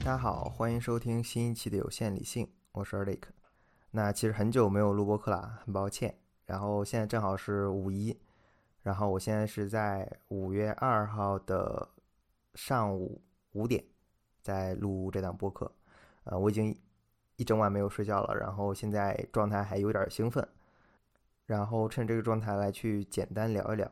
大家好，欢迎收听新一期的有限理性，我是 Eric。那其实很久没有录播课了，很抱歉。然后现在正好是五一，然后我现在是在五月二号的上午五点在录这档播客。呃，我已经一整晚没有睡觉了，然后现在状态还有点兴奋，然后趁这个状态来去简单聊一聊。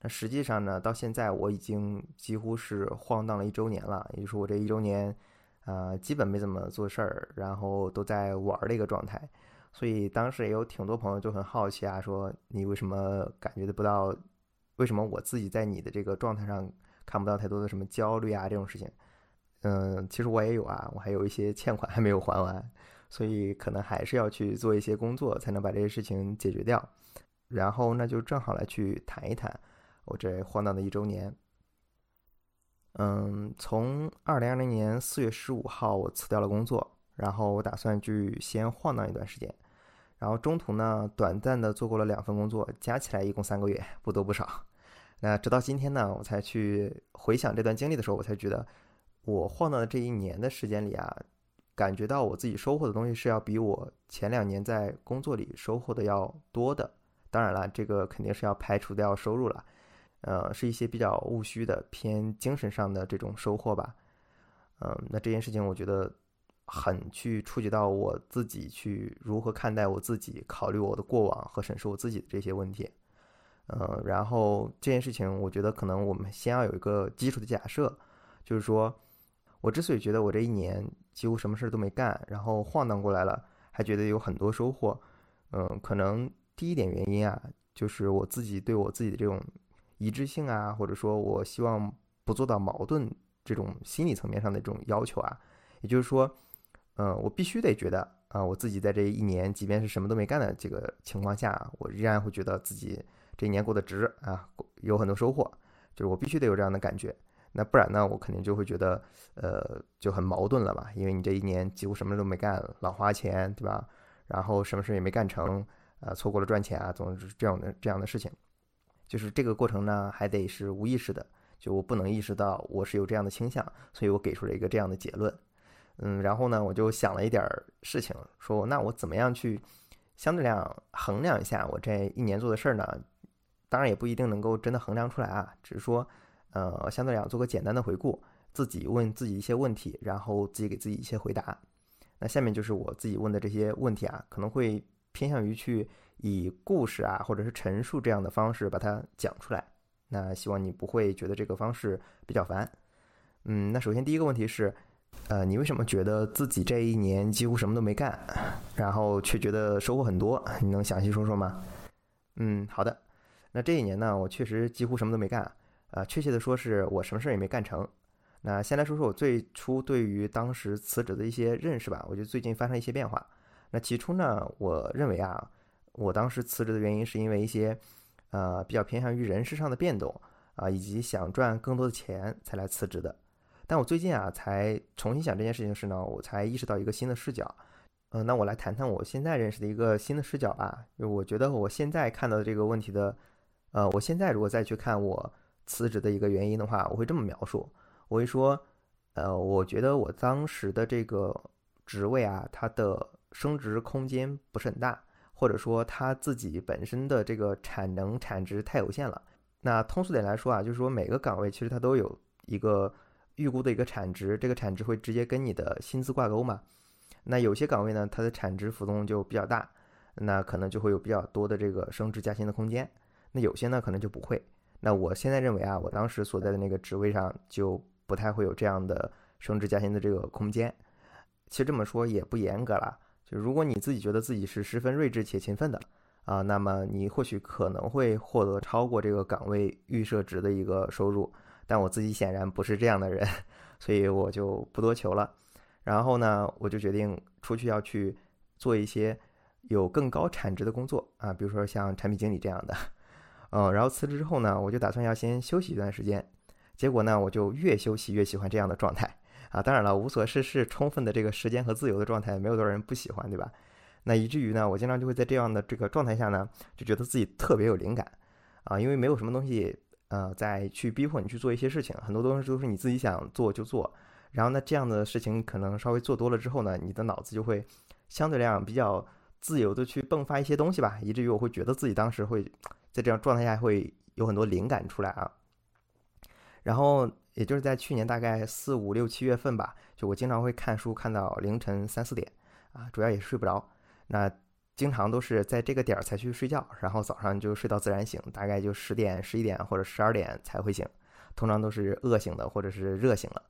那实际上呢，到现在我已经几乎是晃荡了一周年了，也就是我这一周年。呃，基本没怎么做事儿，然后都在玩的一个状态，所以当时也有挺多朋友就很好奇啊，说你为什么感觉得不到？为什么我自己在你的这个状态上看不到太多的什么焦虑啊这种事情？嗯，其实我也有啊，我还有一些欠款还没有还完，所以可能还是要去做一些工作才能把这些事情解决掉。然后那就正好来去谈一谈我这晃荡的一周年。嗯，从二零二零年四月十五号，我辞掉了工作，然后我打算去先晃荡一段时间，然后中途呢，短暂的做过了两份工作，加起来一共三个月，不多不少。那直到今天呢，我才去回想这段经历的时候，我才觉得，我晃荡的这一年的时间里啊，感觉到我自己收获的东西是要比我前两年在工作里收获的要多的。当然了，这个肯定是要排除掉收入了。呃，是一些比较务虚的、偏精神上的这种收获吧。嗯，那这件事情我觉得很去触及到我自己去如何看待我自己、考虑我的过往和审视我自己的这些问题。嗯，然后这件事情，我觉得可能我们先要有一个基础的假设，就是说我之所以觉得我这一年几乎什么事都没干，然后晃荡过来了，还觉得有很多收获。嗯，可能第一点原因啊，就是我自己对我自己的这种。一致性啊，或者说我希望不做到矛盾这种心理层面上的这种要求啊，也就是说，嗯，我必须得觉得啊，我自己在这一年，即便是什么都没干的这个情况下，我依然会觉得自己这一年过得值啊，有很多收获，就是我必须得有这样的感觉。那不然呢，我肯定就会觉得，呃，就很矛盾了嘛，因为你这一年几乎什么都没干，老花钱，对吧？然后什么事也没干成，啊，错过了赚钱啊，总是这样的这样的事情。就是这个过程呢，还得是无意识的，就我不能意识到我是有这样的倾向，所以我给出了一个这样的结论。嗯，然后呢，我就想了一点事情，说那我怎么样去相对量衡量一下我这一年做的事儿呢？当然也不一定能够真的衡量出来啊，只是说，呃，相对量做个简单的回顾，自己问自己一些问题，然后自己给自己一些回答。那下面就是我自己问的这些问题啊，可能会偏向于去。以故事啊，或者是陈述这样的方式把它讲出来，那希望你不会觉得这个方式比较烦。嗯，那首先第一个问题是，呃，你为什么觉得自己这一年几乎什么都没干，然后却觉得收获很多？你能详细说说吗？嗯，好的。那这一年呢，我确实几乎什么都没干，呃，确切的说是我什么事儿也没干成。那先来说说我最初对于当时辞职的一些认识吧。我觉得最近发生一些变化。那起初呢，我认为啊。我当时辞职的原因是因为一些，呃，比较偏向于人事上的变动啊，以及想赚更多的钱才来辞职的。但我最近啊，才重新想这件事情时呢，我才意识到一个新的视角。嗯，那我来谈谈我现在认识的一个新的视角吧。就我觉得我现在看到的这个问题的，呃，我现在如果再去看我辞职的一个原因的话，我会这么描述：我会说，呃，我觉得我当时的这个职位啊，它的升职空间不是很大。或者说他自己本身的这个产能产值太有限了。那通俗点来说啊，就是说每个岗位其实它都有一个预估的一个产值，这个产值会直接跟你的薪资挂钩嘛。那有些岗位呢，它的产值浮动就比较大，那可能就会有比较多的这个升职加薪的空间。那有些呢，可能就不会。那我现在认为啊，我当时所在的那个职位上就不太会有这样的升职加薪的这个空间。其实这么说也不严格了。就如果你自己觉得自己是十分睿智且勤奋的啊，那么你或许可能会获得超过这个岗位预设值的一个收入。但我自己显然不是这样的人，所以我就不多求了。然后呢，我就决定出去要去做一些有更高产值的工作啊，比如说像产品经理这样的。嗯，然后辞职之后呢，我就打算要先休息一段时间。结果呢，我就越休息越喜欢这样的状态。啊，当然了，无所事事、充分的这个时间和自由的状态，没有多少人不喜欢，对吧？那以至于呢，我经常就会在这样的这个状态下呢，就觉得自己特别有灵感，啊，因为没有什么东西，呃，在去逼迫你去做一些事情，很多东西都是你自己想做就做，然后呢，这样的事情可能稍微做多了之后呢，你的脑子就会相对来讲比较自由的去迸发一些东西吧，以至于我会觉得自己当时会在这样状态下会有很多灵感出来啊。然后也就是在去年大概四五六七月份吧，就我经常会看书看到凌晨三四点啊，主要也睡不着。那经常都是在这个点儿才去睡觉，然后早上就睡到自然醒，大概就十点、十一点或者十二点才会醒，通常都是饿醒的或者是热醒了，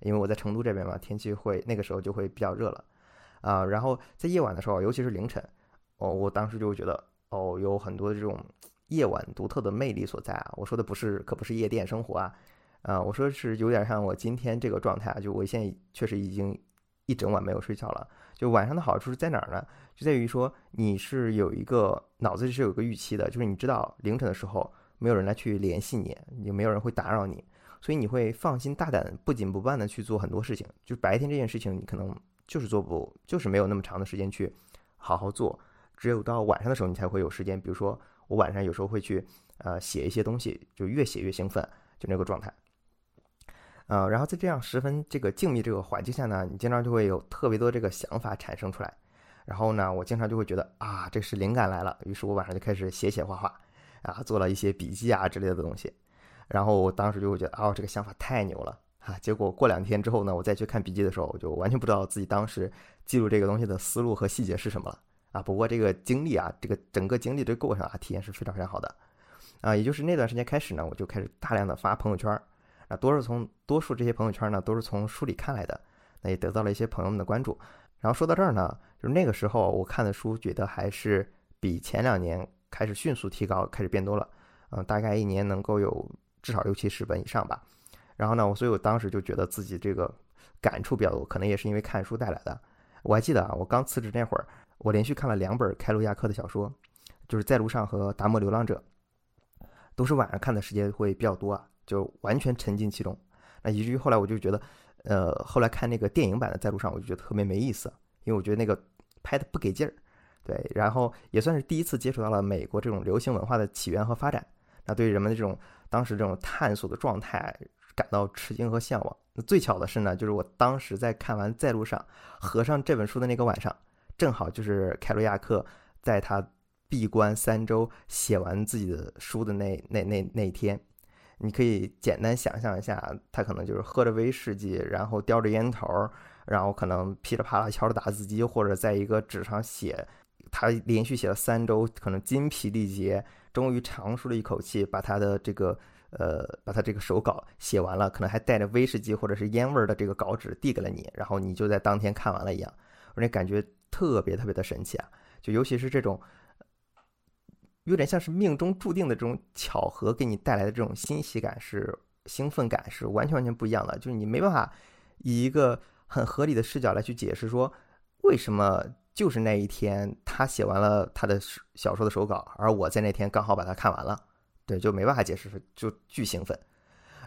因为我在成都这边嘛，天气会那个时候就会比较热了，啊，然后在夜晚的时候，尤其是凌晨，哦，我当时就觉得哦，有很多这种夜晚独特的魅力所在啊。我说的不是，可不是夜店生活啊，啊，我说是有点像我今天这个状态，就我现在确实已经一整晚没有睡觉了。就晚上的好处是在哪儿呢？就在于说你是有一个脑子里是有一个预期的，就是你知道凌晨的时候没有人来去联系你，也没有人会打扰你，所以你会放心大胆、不紧不慢的去做很多事情。就白天这件事情，你可能就是做不，就是没有那么长的时间去好好做，只有到晚上的时候你才会有时间。比如说我晚上有时候会去呃写一些东西，就越写越兴奋，就那个状态。呃，然后在这样十分这个静谧这个环境下呢，你经常就会有特别多这个想法产生出来。然后呢，我经常就会觉得啊，这是灵感来了，于是我晚上就开始写写画画，啊，做了一些笔记啊之类的东西。然后我当时就会觉得，哦，这个想法太牛了啊！结果过两天之后呢，我再去看笔记的时候，我就完全不知道自己当时记录这个东西的思路和细节是什么了啊。不过这个经历啊，这个整个经历这个过程啊，体验是非常非常好的啊。也就是那段时间开始呢，我就开始大量的发朋友圈。啊多数从多数这些朋友圈呢，都是从书里看来的，那也得到了一些朋友们的关注。然后说到这儿呢，就是那个时候我看的书，觉得还是比前两年开始迅速提高，开始变多了。嗯，大概一年能够有至少六七十本以上吧。然后呢，我所以我当时就觉得自己这个感触比较多，可能也是因为看书带来的。我还记得啊，我刚辞职那会儿，我连续看了两本开路亚克的小说，就是在路上和达摩流浪者，都是晚上看的时间会比较多啊。就完全沉浸其中，那以至于后来我就觉得，呃，后来看那个电影版的《在路上》，我就觉得特别没意思，因为我觉得那个拍的不给劲儿，对，然后也算是第一次接触到了美国这种流行文化的起源和发展，那对人们的这种当时这种探索的状态感到吃惊和向往。那最巧的是呢，就是我当时在看完《在路上》合上这本书的那个晚上，正好就是凯罗亚克在他闭关三周写完自己的书的那那那那一天。你可以简单想象一下，他可能就是喝着威士忌，然后叼着烟头，然后可能噼里啪啦敲着打字机，或者在一个纸上写。他连续写了三周，可能筋疲力竭，终于长舒了一口气，把他的这个呃，把他这个手稿写完了，可能还带着威士忌或者是烟味的这个稿纸递给了你，然后你就在当天看完了一样。我那感觉特别特别的神奇啊！就尤其是这种。有点像是命中注定的这种巧合给你带来的这种欣喜感是兴奋感是完全完全不一样的，就是你没办法以一个很合理的视角来去解释说为什么就是那一天他写完了他的小说的手稿，而我在那天刚好把它看完了，对，就没办法解释，就巨兴奋。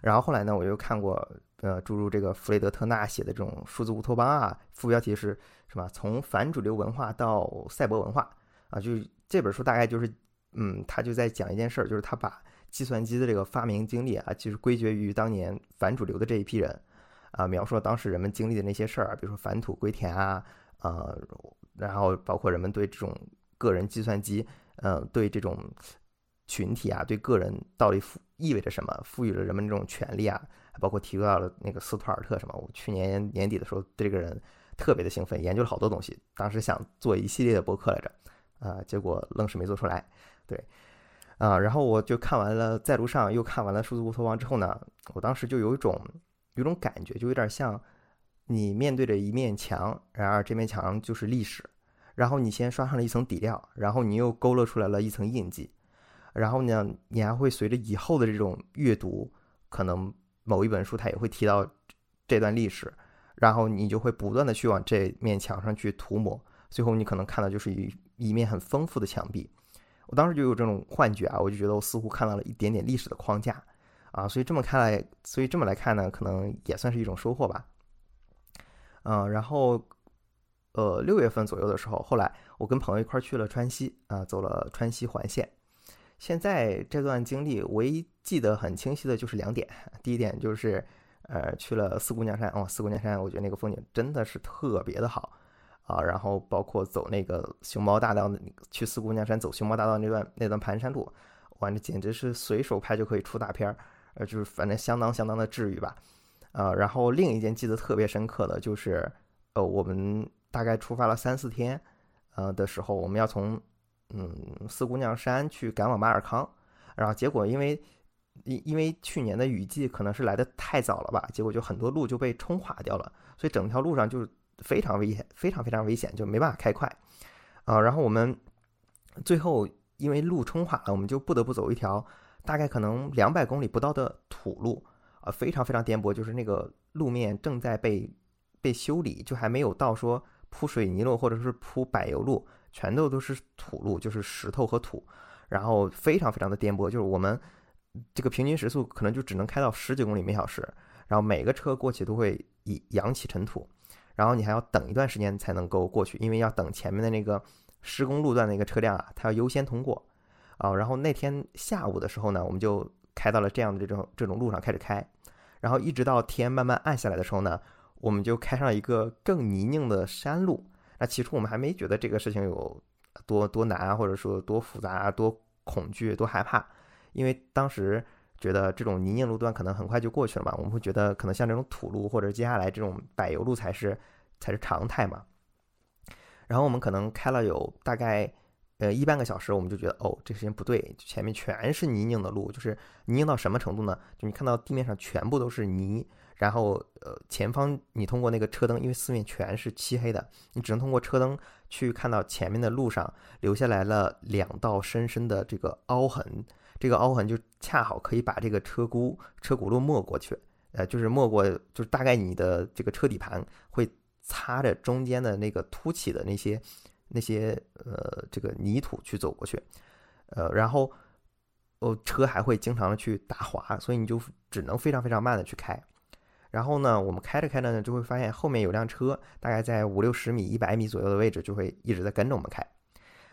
然后后来呢，我又看过呃诸如这个弗雷德特纳写的这种数字乌托邦啊，副标题是什么？从反主流文化到赛博文化啊，就这本书大概就是。嗯，他就在讲一件事儿，就是他把计算机的这个发明经历啊，就是归结于当年反主流的这一批人，啊，描述了当时人们经历的那些事儿，比如说返土归田啊，呃，然后包括人们对这种个人计算机，嗯，对这种群体啊，对个人到底赋意味着什么，赋予了人们这种权利啊，包括提到了那个斯图尔特什么。我去年年底的时候对这个人特别的兴奋，研究了好多东西，当时想做一系列的博客来着，啊，结果愣是没做出来。对，啊，然后我就看完了在路上，又看完了数字乌托邦之后呢，我当时就有一种，有种感觉，就有点像你面对着一面墙，然而这面墙就是历史，然后你先刷上了一层底料，然后你又勾勒出来了一层印记，然后呢，你还会随着以后的这种阅读，可能某一本书它也会提到这段历史，然后你就会不断的去往这面墙上去涂抹，最后你可能看到就是一一面很丰富的墙壁。我当时就有这种幻觉啊，我就觉得我似乎看到了一点点历史的框架，啊，所以这么看来，所以这么来看呢，可能也算是一种收获吧。嗯，然后，呃，六月份左右的时候，后来我跟朋友一块去了川西啊，走了川西环线。现在这段经历，唯一记得很清晰的就是两点，第一点就是，呃，去了四姑娘山。哦，四姑娘山，我觉得那个风景真的是特别的好啊。然后包括走那个熊猫大道，去四姑娘山走熊猫大道那段那段盘山路，哇，那简直是随手拍就可以出大片儿，呃，就是反正相当相当的治愈吧。啊，然后另一件记得特别深刻的就是，呃，我们大概出发了三四天，呃的时候，我们要从嗯四姑娘山去赶往马尔康，然后结果因为因因为去年的雨季可能是来的太早了吧，结果就很多路就被冲垮掉了，所以整条路上就非常危险，非常非常危险，就没办法开快，啊，然后我们最后因为路冲垮了，我们就不得不走一条大概可能两百公里不到的土路。啊，非常非常颠簸，就是那个路面正在被被修理，就还没有到说铺水泥路或者是铺柏油路，全都都是土路，就是石头和土，然后非常非常的颠簸，就是我们这个平均时速可能就只能开到十几公里每小时，然后每个车过去都会扬起尘土，然后你还要等一段时间才能够过去，因为要等前面的那个施工路段的一个车辆啊，它要优先通过啊。然后那天下午的时候呢，我们就开到了这样的这种这种路上开始开。然后一直到天慢慢暗下来的时候呢，我们就开上一个更泥泞的山路。那起初我们还没觉得这个事情有多多难啊，或者说多复杂、多恐惧、多害怕，因为当时觉得这种泥泞路段可能很快就过去了嘛。我们会觉得可能像这种土路或者接下来这种柏油路才是才是常态嘛。然后我们可能开了有大概。呃，一半个小时，我们就觉得哦，这时间不对，前面全是泥泞的路，就是泥泞到什么程度呢？就你看到地面上全部都是泥，然后呃，前方你通过那个车灯，因为四面全是漆黑的，你只能通过车灯去看到前面的路上留下来了两道深深的这个凹痕，这个凹痕就恰好可以把这个车轱车轱辘没过去，呃，就是没过，就是大概你的这个车底盘会擦着中间的那个凸起的那些。那些呃，这个泥土去走过去，呃，然后哦，车还会经常的去打滑，所以你就只能非常非常慢的去开。然后呢，我们开着开着呢，就会发现后面有辆车，大概在五六十米、一百米左右的位置，就会一直在跟着我们开。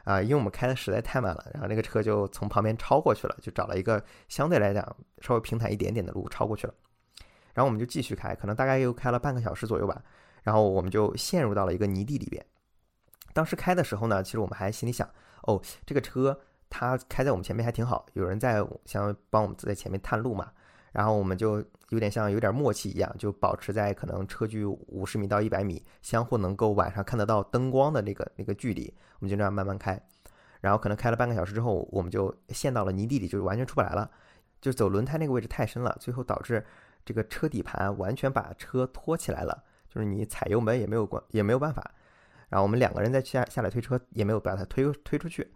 啊，因为我们开的实在太慢了，然后那个车就从旁边超过去了，就找了一个相对来讲稍微平坦一点点的路超过去了。然后我们就继续开，可能大概又开了半个小时左右吧，然后我们就陷入到了一个泥地里边。当时开的时候呢，其实我们还心里想，哦，这个车它开在我们前面还挺好，有人在想帮我们在前面探路嘛。然后我们就有点像有点默契一样，就保持在可能车距五十米到一百米，相互能够晚上看得到灯光的那个那个距离，我们就这样慢慢开。然后可能开了半个小时之后，我们就陷到了泥地里，就是完全出不来了。就走轮胎那个位置太深了，最后导致这个车底盘完全把车拖起来了，就是你踩油门也没有关也没有办法。然后我们两个人再下下来推车，也没有把它推推出去，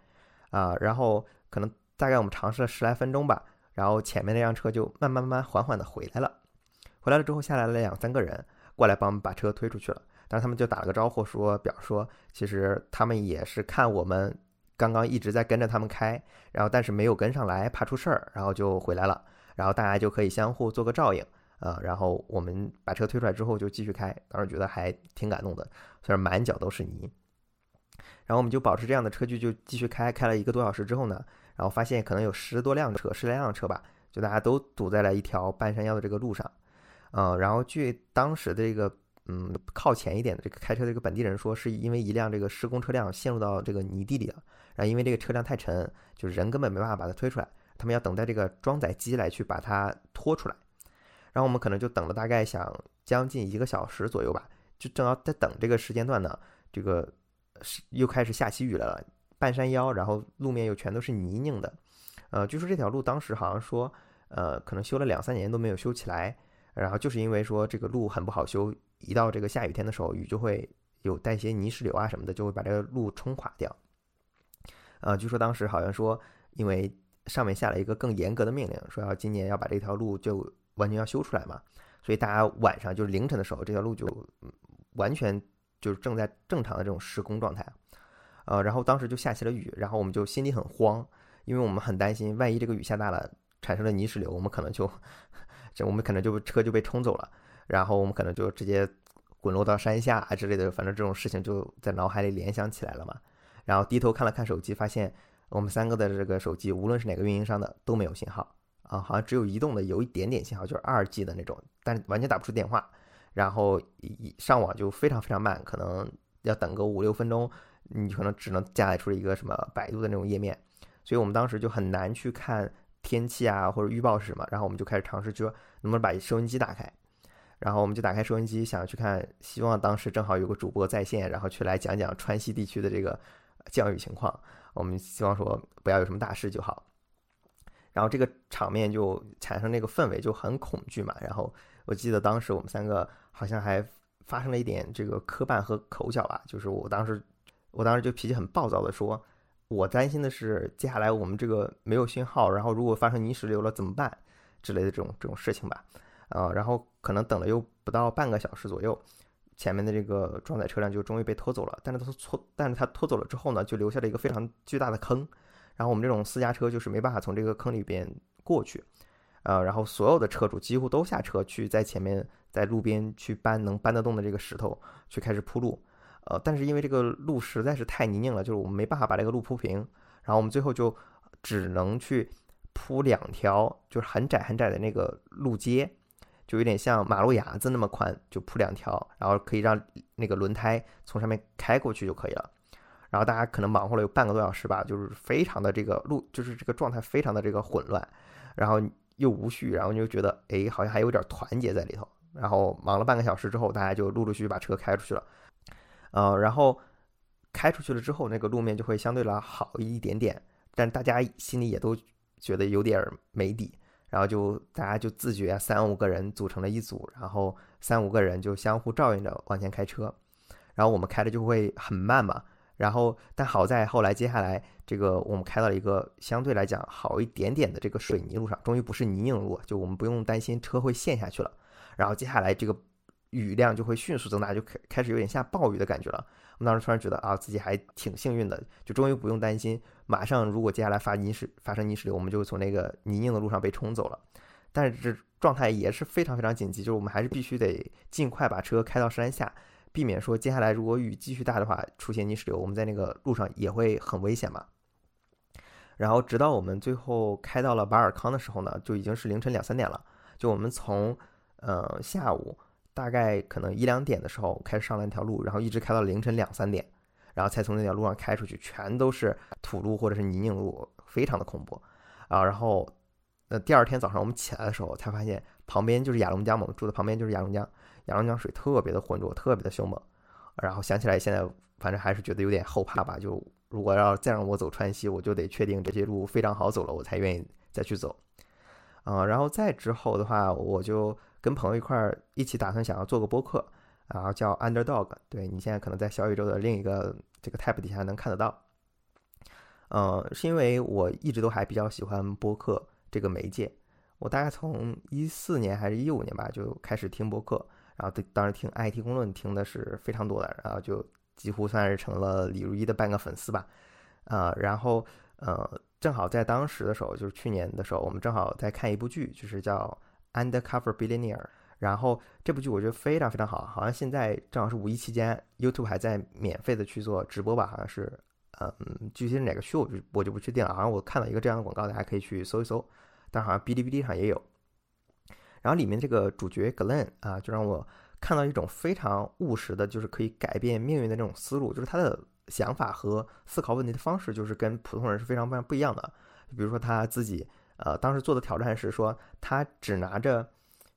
啊，然后可能大概我们尝试了十来分钟吧，然后前面那辆车就慢慢慢慢缓缓的回来了，回来了之后下来了两三个人过来帮我们把车推出去了，但是他们就打了个招呼说，表说其实他们也是看我们刚刚一直在跟着他们开，然后但是没有跟上来，怕出事儿，然后就回来了，然后大家就可以相互做个照应。啊，然后我们把车推出来之后就继续开，当时觉得还挺感动的，虽然满脚都是泥。然后我们就保持这样的车距就继续开，开了一个多小时之后呢，然后发现可能有十多辆车，十来辆车吧，就大家都堵在了一条半山腰的这个路上。嗯，然后据当时的这个嗯靠前一点的这个开车的这个本地人说，是因为一辆这个施工车辆陷入到这个泥地里了，然后因为这个车辆太沉，就是人根本没办法把它推出来，他们要等待这个装载机来去把它拖出来。然后我们可能就等了大概想将近一个小时左右吧，就正要在等这个时间段呢，这个是又开始下起雨来了，半山腰，然后路面又全都是泥泞的，呃，据说这条路当时好像说，呃，可能修了两三年都没有修起来，然后就是因为说这个路很不好修，一到这个下雨天的时候，雨就会有带些泥石流啊什么的，就会把这个路冲垮掉，呃，据说当时好像说，因为上面下了一个更严格的命令，说要今年要把这条路就。完全要修出来嘛，所以大家晚上就是凌晨的时候，这条路就完全就是正在正常的这种施工状态，呃，然后当时就下起了雨，然后我们就心里很慌，因为我们很担心，万一这个雨下大了，产生了泥石流，我们可能就，这我们可能就车就被冲走了，然后我们可能就直接滚落到山下啊之类的，反正这种事情就在脑海里联想起来了嘛，然后低头看了看手机，发现我们三个的这个手机，无论是哪个运营商的都没有信号。啊，好像只有移动的有一点点信号，就是二 G 的那种，但完全打不出电话。然后一上网就非常非常慢，可能要等个五六分钟，你可能只能加载出一个什么百度的那种页面。所以我们当时就很难去看天气啊或者预报是什么。然后我们就开始尝试，就说能不能把收音机打开。然后我们就打开收音机，想去看，希望当时正好有个主播在线，然后去来讲讲川西地区的这个降雨情况。我们希望说不要有什么大事就好。然后这个场面就产生那个氛围就很恐惧嘛。然后我记得当时我们三个好像还发生了一点这个磕绊和口角吧。就是我当时，我当时就脾气很暴躁的说，我担心的是接下来我们这个没有信号，然后如果发生泥石流了怎么办之类的这种这种事情吧。啊，然后可能等了又不到半个小时左右，前面的这个装载车辆就终于被拖走了。但是它拖，但是它拖走了之后呢，就留下了一个非常巨大的坑。然后我们这种私家车就是没办法从这个坑里边过去，呃，然后所有的车主几乎都下车去在前面在路边去搬能搬得动的这个石头去开始铺路，呃，但是因为这个路实在是太泥泞了，就是我们没办法把这个路铺平，然后我们最后就只能去铺两条就是很窄很窄的那个路街，就有点像马路牙子那么宽，就铺两条，然后可以让那个轮胎从上面开过去就可以了。然后大家可能忙活了有半个多小时吧，就是非常的这个路，就是这个状态非常的这个混乱，然后又无序，然后你就觉得哎，好像还有点团结在里头。然后忙了半个小时之后，大家就陆陆续续把车开出去了，呃，然后开出去了之后，那个路面就会相对来好一点点，但大家心里也都觉得有点没底，然后就大家就自觉三五个人组成了一组，然后三五个人就相互照应着往前开车，然后我们开的就会很慢嘛。然后，但好在后来接下来这个我们开到了一个相对来讲好一点点的这个水泥路上，终于不是泥泞路，就我们不用担心车会陷下去了。然后接下来这个雨量就会迅速增大，就开开始有点下暴雨的感觉了。我们当时突然觉得啊，自己还挺幸运的，就终于不用担心马上如果接下来发泥石发生泥石流，我们就会从那个泥泞的路上被冲走了。但是这状态也是非常非常紧急，就是我们还是必须得尽快把车开到山下。避免说接下来如果雨继续大的话出现泥石流，我们在那个路上也会很危险嘛。然后直到我们最后开到了巴尔康的时候呢，就已经是凌晨两三点了。就我们从呃下午大概可能一两点的时候开始上了那条路，然后一直开到凌晨两三点，然后才从那条路上开出去，全都是土路或者是泥泞路，非常的恐怖啊。然后那第二天早上我们起来的时候才发现旁边就是雅龙江嘛，我们住的旁边就是雅龙江。雅龙江水特别的浑浊，特别的凶猛，然后想起来现在反正还是觉得有点后怕吧。就如果要再让我走川西，我就得确定这些路非常好走了，我才愿意再去走。啊，然后再之后的话，我就跟朋友一块儿一起打算想要做个播客，然后叫 Underdog。对你现在可能在小宇宙的另一个这个 tab 底下能看得到。嗯，是因为我一直都还比较喜欢播客这个媒介，我大概从一四年还是一五年吧就开始听播客。然后当时听 IT 公论听的是非常多的，然后就几乎算是成了李如一的半个粉丝吧，啊，然后呃，正好在当时的时候，就是去年的时候，我们正好在看一部剧，就是叫《Undercover Billionaire》，然后这部剧我觉得非常非常好，好像现在正好是五一期间，YouTube 还在免费的去做直播吧，好像是，嗯，具体是哪个区我就我就不确定了，好像我看到一个这样的广告，大家可以去搜一搜，但好像哔哩哔哩上也有。然后里面这个主角 Glen 啊，就让我看到一种非常务实的，就是可以改变命运的这种思路，就是他的想法和思考问题的方式，就是跟普通人是非常非常不一样的。比如说他自己，呃，当时做的挑战是说，他只拿着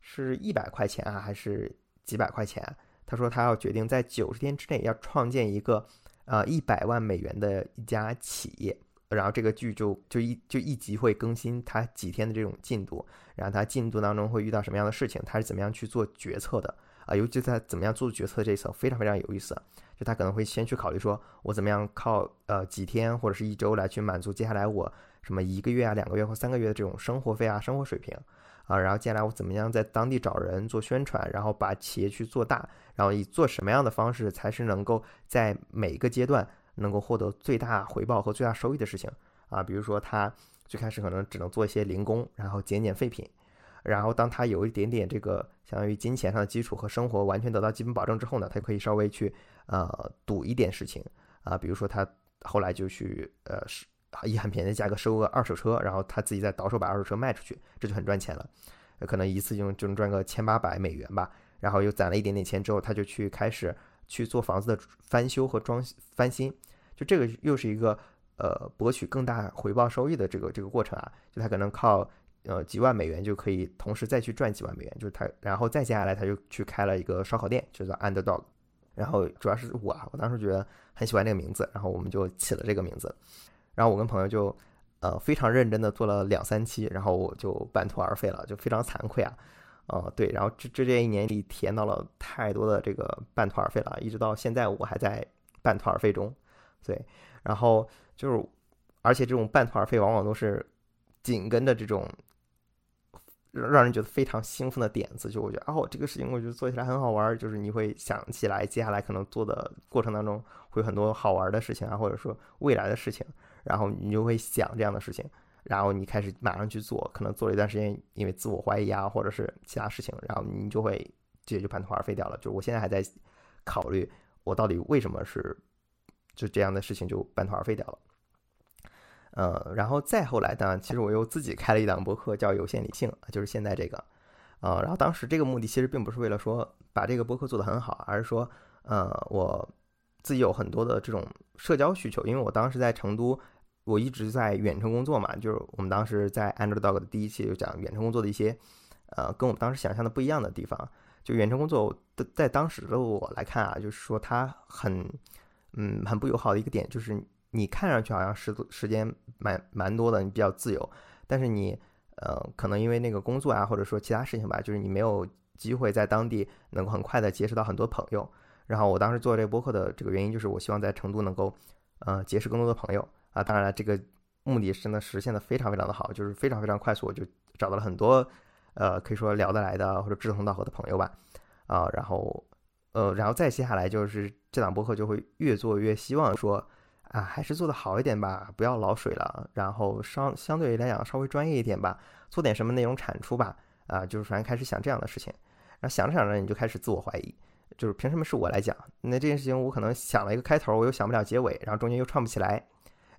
是一百块钱啊，还是几百块钱？他说他要决定在九十天之内要创建一个，呃，一百万美元的一家企业。然后这个剧就就一就一集会更新他几天的这种进度，然后他进度当中会遇到什么样的事情，他是怎么样去做决策的啊？尤其在怎么样做决策这一层非常非常有意思。就他可能会先去考虑说，我怎么样靠呃几天或者是一周来去满足接下来我什么一个月啊、两个月或三个月的这种生活费啊、生活水平啊，然后接下来我怎么样在当地找人做宣传，然后把企业去做大，然后以做什么样的方式才是能够在每一个阶段。能够获得最大回报和最大收益的事情啊，比如说他最开始可能只能做一些零工，然后减减废品，然后当他有一点点这个相当于金钱上的基础和生活完全得到基本保证之后呢，他可以稍微去呃赌一点事情啊，比如说他后来就去呃是以很便宜的价格收个二手车，然后他自己再倒手把二手车卖出去，这就很赚钱了。可能一次就就能赚个千八百美元吧。然后又攒了一点点钱之后，他就去开始去做房子的翻修和装翻新。就这个又是一个呃博取更大回报收益的这个这个过程啊。就他可能靠呃几万美元就可以同时再去赚几万美元。就是他，然后再接下来他就去开了一个烧烤店，就叫 Underdog。然后主要是我，我当时觉得很喜欢这个名字，然后我们就起了这个名字。然后我跟朋友就，呃，非常认真的做了两三期，然后我就半途而废了，就非常惭愧啊，呃，对，然后这这这一年里体验到了太多的这个半途而废了，一直到现在我还在半途而废中，对，然后就是，而且这种半途而废往往都是紧跟着这种。让让人觉得非常兴奋的点子，就我觉得哦，这个事情我觉得做起来很好玩，就是你会想起来接下来可能做的过程当中会有很多好玩的事情啊，或者说未来的事情，然后你就会想这样的事情，然后你开始马上去做，可能做了一段时间，因为自我怀疑啊，或者是其他事情，然后你就会直接就半途而废掉了。就我现在还在考虑，我到底为什么是就这样的事情就半途而废掉了。呃，然后再后来呢，其实我又自己开了一档博客，叫《有限理性》，就是现在这个，呃，然后当时这个目的其实并不是为了说把这个博客做得很好，而是说，呃，我自己有很多的这种社交需求，因为我当时在成都，我一直在远程工作嘛，就是我们当时在 Underdog 的第一期就讲远程工作的一些，呃，跟我们当时想象的不一样的地方，就远程工作的在当时的我来看啊，就是说它很，嗯，很不友好的一个点就是。你看上去好像时时间蛮蛮多的，你比较自由，但是你呃可能因为那个工作啊，或者说其他事情吧，就是你没有机会在当地能够很快的结识到很多朋友。然后我当时做这个播客的这个原因，就是我希望在成都能够呃结识更多的朋友啊。当然了，这个目的真的实现的非常非常的好，就是非常非常快速，我就找到了很多呃可以说聊得来的或者志同道合的朋友吧啊。然后呃然后再接下来就是这档播客就会越做越希望说。啊，还是做的好一点吧，不要老水了。然后相相对来讲稍微专业一点吧，做点什么内容产出吧。啊，就是反正开始想这样的事情。然后想着想着，你就开始自我怀疑，就是凭什么是我来讲？那这件事情我可能想了一个开头，我又想不了结尾，然后中间又串不起来，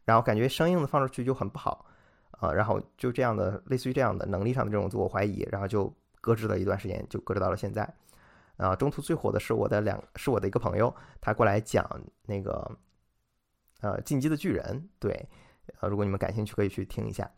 然后感觉生硬的放出去就很不好。啊，然后就这样的类似于这样的能力上的这种自我怀疑，然后就搁置了一段时间，就搁置到了现在。啊，中途最火的是我的两，是我的一个朋友，他过来讲那个。呃，进击的巨人，对，呃，如果你们感兴趣，可以去听一下。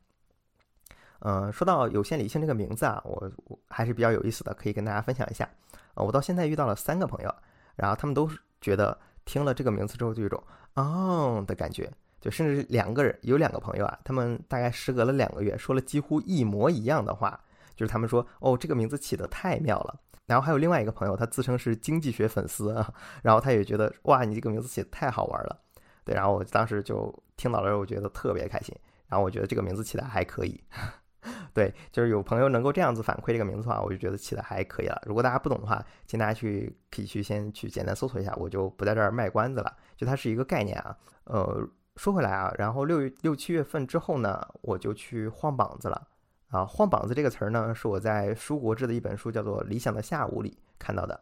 嗯，说到有限理性这个名字啊，我我还是比较有意思的，可以跟大家分享一下。呃，我到现在遇到了三个朋友，然后他们都觉得听了这个名字之后就有种哦的感觉，就甚至两个人有两个朋友啊，他们大概时隔了两个月说了几乎一模一样的话，就是他们说哦这个名字起得太妙了。然后还有另外一个朋友，他自称是经济学粉丝啊，然后他也觉得哇你这个名字起得太好玩了。对，然后我当时就听到了，我觉得特别开心。然后我觉得这个名字起的还可以，对，就是有朋友能够这样子反馈这个名字的话，我就觉得起的还可以了。如果大家不懂的话，请大家去可以去先去简单搜索一下，我就不在这儿卖关子了。就它是一个概念啊。呃，说回来啊，然后六六七月份之后呢，我就去晃膀子了啊。晃膀子这个词儿呢，是我在书国志的一本书叫做《理想的下午》里看到的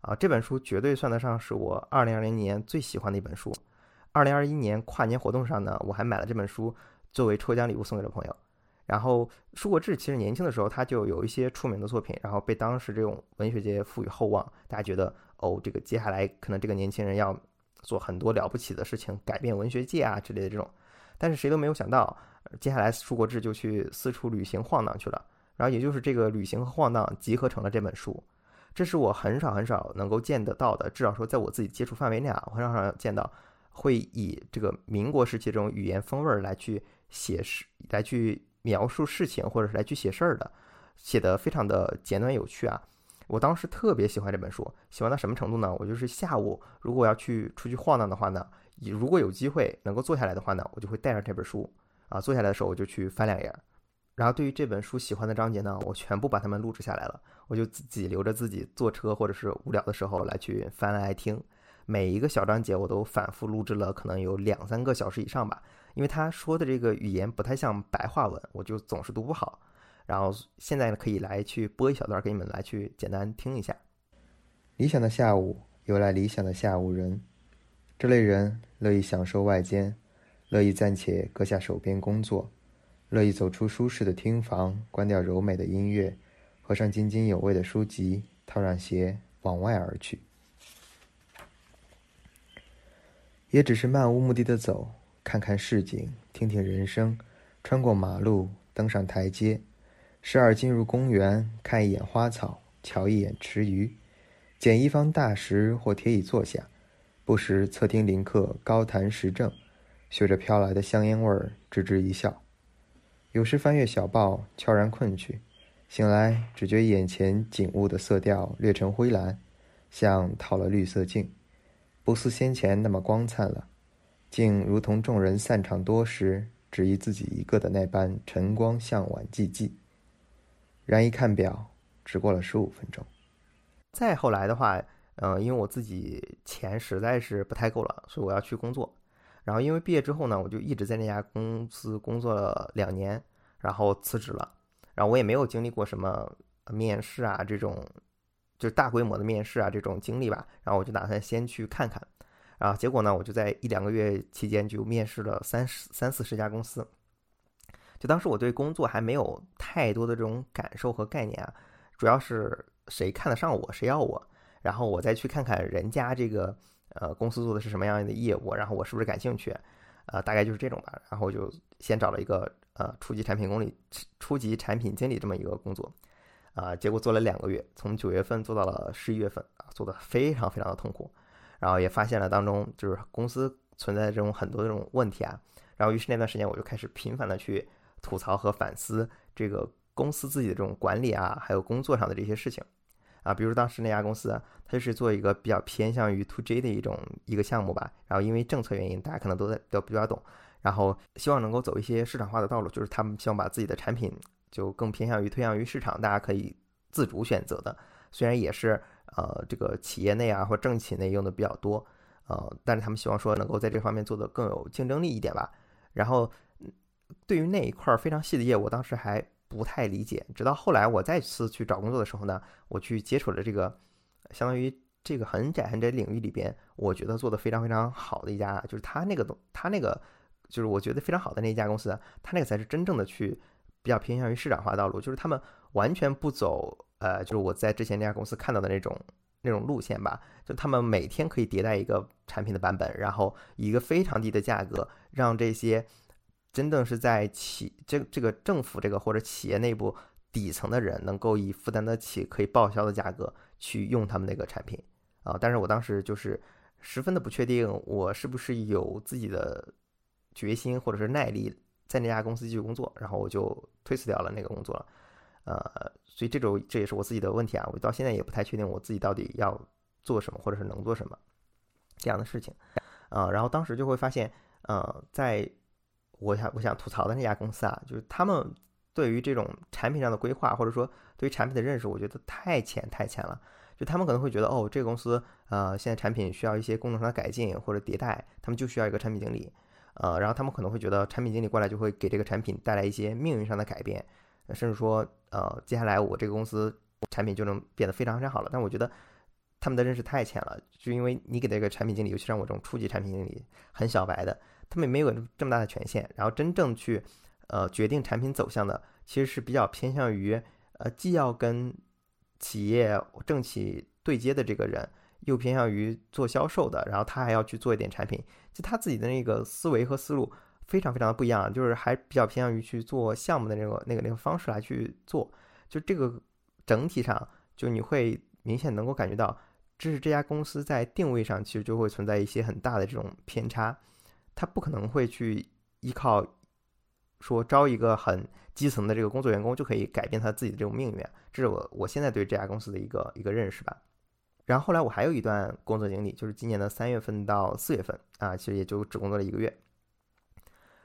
啊。这本书绝对算得上是我二零二零年最喜欢的一本书。二零二一年跨年活动上呢，我还买了这本书作为抽奖礼物送给了朋友。然后舒国志其实年轻的时候他就有一些出名的作品，然后被当时这种文学界赋予厚望，大家觉得哦，这个接下来可能这个年轻人要做很多了不起的事情，改变文学界啊之类的这种。但是谁都没有想到，接下来舒国志就去四处旅行晃荡去了。然后也就是这个旅行和晃荡集合成了这本书，这是我很少很少能够见得到的，至少说在我自己接触范围内啊，我很少很少见到。会以这个民国时期这种语言风味来去写事，来去描述事情，或者是来去写事儿的，写的非常的简短有趣啊！我当时特别喜欢这本书，喜欢到什么程度呢？我就是下午如果要去出去晃荡的话呢，如果有机会能够坐下来的话呢，我就会带上这本书啊，坐下来的时候我就去翻两页，然后对于这本书喜欢的章节呢，我全部把它们录制下来了，我就自己留着自己坐车或者是无聊的时候来去翻来听。每一个小章节我都反复录制了，可能有两三个小时以上吧，因为他说的这个语言不太像白话文，我就总是读不好。然后现在呢，可以来去播一小段给你们来去简单听一下。理想的下午，由来理想的下午人，这类人乐意享受外间，乐意暂且搁下手边工作，乐意走出舒适的厅房，关掉柔美的音乐，合上津津有味的书籍，套上鞋往外而去。也只是漫无目的的走，看看市井，听听人声，穿过马路，登上台阶，时而进入公园，看一眼花草，瞧一眼池鱼，捡一方大石或铁椅坐下。不时侧听林客高谈时政，嗅着飘来的香烟味儿，吱吱一笑。有时翻阅小报，悄然困去，醒来只觉眼前景物的色调略成灰蓝，像套了绿色镜，不似先前那么光灿了，竟如同众人散场多时，只遗自己一个的那般晨光向晚寂寂。然一看表，只过了十五分钟。再后来的话。嗯，因为我自己钱实在是不太够了，所以我要去工作。然后因为毕业之后呢，我就一直在那家公司工作了两年，然后辞职了。然后我也没有经历过什么面试啊这种，就是大规模的面试啊这种经历吧。然后我就打算先去看看。然后结果呢，我就在一两个月期间就面试了三十三四十家公司。就当时我对工作还没有太多的这种感受和概念啊，主要是谁看得上我，谁要我。然后我再去看看人家这个呃公司做的是什么样的业务，然后我是不是感兴趣，呃，大概就是这种吧。然后就先找了一个呃初级产品经理、初级产品经理这么一个工作，啊，结果做了两个月，从九月份做到了十一月份啊，做的非常非常的痛苦，然后也发现了当中就是公司存在这种很多这种问题啊，然后于是那段时间我就开始频繁的去吐槽和反思这个公司自己的这种管理啊，还有工作上的这些事情。啊，比如当时那家公司，它就是做一个比较偏向于 to J 的一种一个项目吧。然后因为政策原因，大家可能都在都比较懂，然后希望能够走一些市场化的道路，就是他们希望把自己的产品就更偏向于推向于市场，大家可以自主选择的。虽然也是呃这个企业内啊或政企内用的比较多，呃，但是他们希望说能够在这方面做的更有竞争力一点吧。然后对于那一块非常细的业务，当时还。不太理解，直到后来我再次去找工作的时候呢，我去接触了这个，相当于这个很窄很窄领域里边，我觉得做的非常非常好的一家，就是他那个东，他那个就是我觉得非常好的那一家公司，他那个才是真正的去比较偏向于市场化道路，就是他们完全不走，呃，就是我在之前那家公司看到的那种那种路线吧，就他们每天可以迭代一个产品的版本，然后以一个非常低的价格让这些。真正是在企这这个政府这个或者企业内部底层的人能够以负担得起可以报销的价格去用他们那个产品啊，但是我当时就是十分的不确定我是不是有自己的决心或者是耐力在那家公司继续工作，然后我就推辞掉了那个工作，呃，所以这种这也是我自己的问题啊，我到现在也不太确定我自己到底要做什么或者是能做什么这样的事情啊，然后当时就会发现呃在。我想，我想吐槽的那家公司啊，就是他们对于这种产品上的规划，或者说对于产品的认识，我觉得太浅太浅了。就他们可能会觉得，哦，这个公司呃，现在产品需要一些功能上的改进或者迭代，他们就需要一个产品经理，呃，然后他们可能会觉得产品经理过来就会给这个产品带来一些命运上的改变，甚至说，呃，接下来我这个公司产品就能变得非常非常好了。但我觉得他们的认识太浅了，就因为你给这个产品经理，尤其像我这种初级产品经理，很小白的。他们没有这么大的权限，然后真正去，呃，决定产品走向的，其实是比较偏向于，呃，既要跟企业政企对接的这个人，又偏向于做销售的，然后他还要去做一点产品，就他自己的那个思维和思路非常非常的不一样，就是还比较偏向于去做项目的那个那个那个方式来去做，就这个整体上，就你会明显能够感觉到，这是这家公司在定位上其实就会存在一些很大的这种偏差。他不可能会去依靠说招一个很基层的这个工作员工就可以改变他自己的这种命运，这是我我现在对这家公司的一个一个认识吧。然后后来我还有一段工作经历，就是今年的三月份到四月份啊，其实也就只工作了一个月。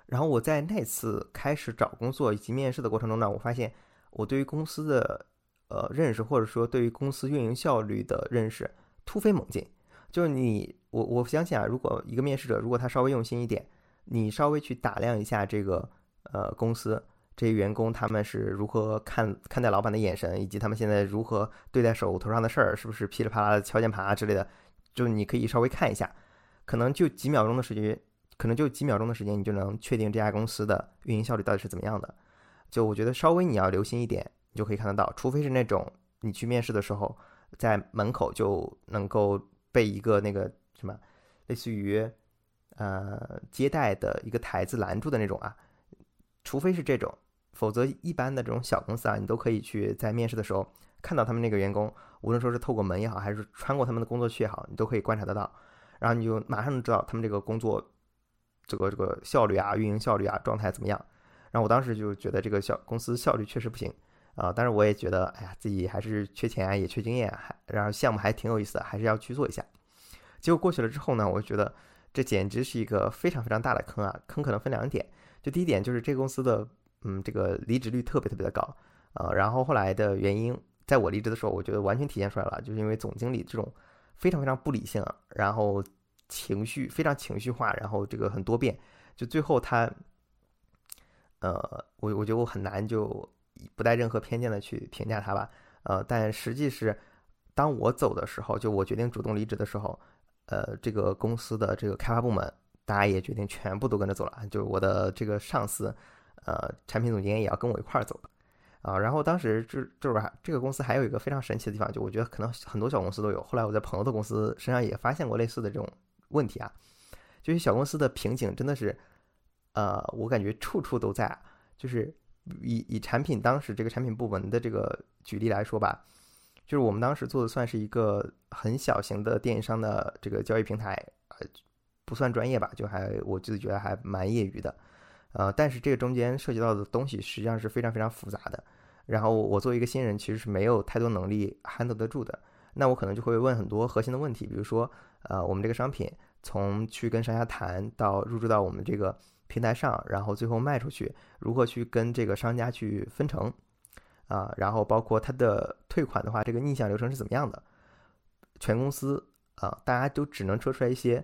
然后我在那次开始找工作以及面试的过程中呢，我发现我对于公司的呃认识，或者说对于公司运营效率的认识突飞猛进。就是你，我我相信啊，如果一个面试者，如果他稍微用心一点，你稍微去打量一下这个呃公司这些员工，他们是如何看看待老板的眼神，以及他们现在如何对待手头上的事儿，是不是噼里啪啦的敲键盘啊之类的，就你可以稍微看一下，可能就几秒钟的时间，可能就几秒钟的时间，你就能确定这家公司的运营效率到底是怎么样的。就我觉得稍微你要留心一点，你就可以看得到，除非是那种你去面试的时候，在门口就能够被一个那个什么，类似于呃接待的一个台子拦住的那种啊，除非是这种，否则一般的这种小公司啊，你都可以去在面试的时候看到他们那个员工，无论说是透过门也好，还是穿过他们的工作区也好，你都可以观察得到，然后你就马上知道他们这个工作这个这个效率啊、运营效率啊、状态怎么样。然后我当时就觉得这个小公司效率确实不行啊，但是我也觉得，哎呀，自己还是缺钱也缺经验，还然后项目还挺有意思的，还是要去做一下。结果过去了之后呢，我觉得这简直是一个非常非常大的坑啊！坑可能分两点，就第一点就是这个公司的，嗯，这个离职率特别特别的高呃。然后后来的原因，在我离职的时候，我觉得完全体现出来了，就是因为总经理这种非常非常不理性，然后情绪非常情绪化，然后这个很多变，就最后他。呃，我我觉得我很难就不带任何偏见的去评价他吧。呃，但实际是，当我走的时候，就我决定主动离职的时候，呃，这个公司的这个开发部门，大家也决定全部都跟着走了。就我的这个上司，呃，产品总监也要跟我一块儿走。啊，然后当时就就是这个公司还有一个非常神奇的地方，就我觉得可能很多小公司都有。后来我在朋友的公司身上也发现过类似的这种问题啊，就是小公司的瓶颈真的是。呃，我感觉处处都在，就是以以产品当时这个产品部门的这个举例来说吧，就是我们当时做的算是一个很小型的电商的这个交易平台，呃，不算专业吧，就还我自己觉得还蛮业余的，呃，但是这个中间涉及到的东西实际上是非常非常复杂的，然后我作为一个新人，其实是没有太多能力 handle 得住的，那我可能就会问很多核心的问题，比如说，呃，我们这个商品从去跟商家谈到入驻到我们这个。平台上，然后最后卖出去，如何去跟这个商家去分成啊？然后包括它的退款的话，这个逆向流程是怎么样的？全公司啊，大家都只能说出来一些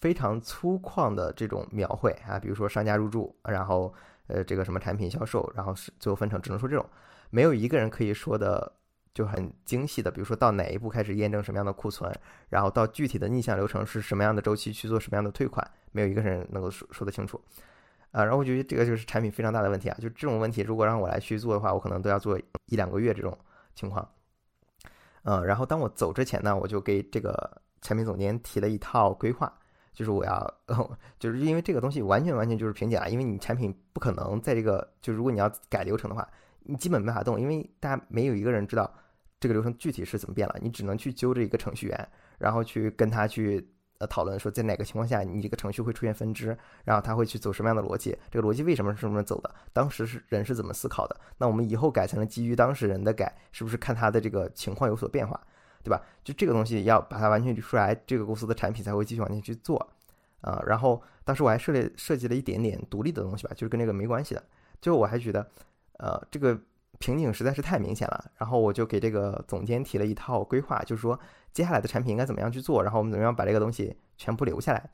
非常粗犷的这种描绘啊，比如说商家入驻，然后呃这个什么产品销售，然后是最后分成，只能说这种，没有一个人可以说的。就很精细的，比如说到哪一步开始验证什么样的库存，然后到具体的逆向流程是什么样的周期去做什么样的退款，没有一个人能够说说得清楚，啊，然后我觉得这个就是产品非常大的问题啊，就这种问题如果让我来去做的话，我可能都要做一两个月这种情况，嗯，然后当我走之前呢，我就给这个产品总监提了一套规划，就是我要，就是因为这个东西完全完全就是瓶颈啊，因为你产品不可能在这个，就是如果你要改流程的话，你基本没法动，因为大家没有一个人知道。这个流程具体是怎么变了？你只能去揪着一个程序员，然后去跟他去呃讨论，说在哪个情况下你这个程序会出现分支，然后他会去走什么样的逻辑？这个逻辑为什么是这么走的？当时是人是怎么思考的？那我们以后改成了基于当事人的改，是不是看他的这个情况有所变化，对吧？就这个东西要把它完全捋出来，这个公司的产品才会继续往前去做啊。然后当时我还设立设计了一点点独立的东西吧，就是跟这个没关系的。最后我还觉得，呃，这个。瓶颈实在是太明显了，然后我就给这个总监提了一套规划，就是说接下来的产品应该怎么样去做，然后我们怎么样把这个东西全部留下来。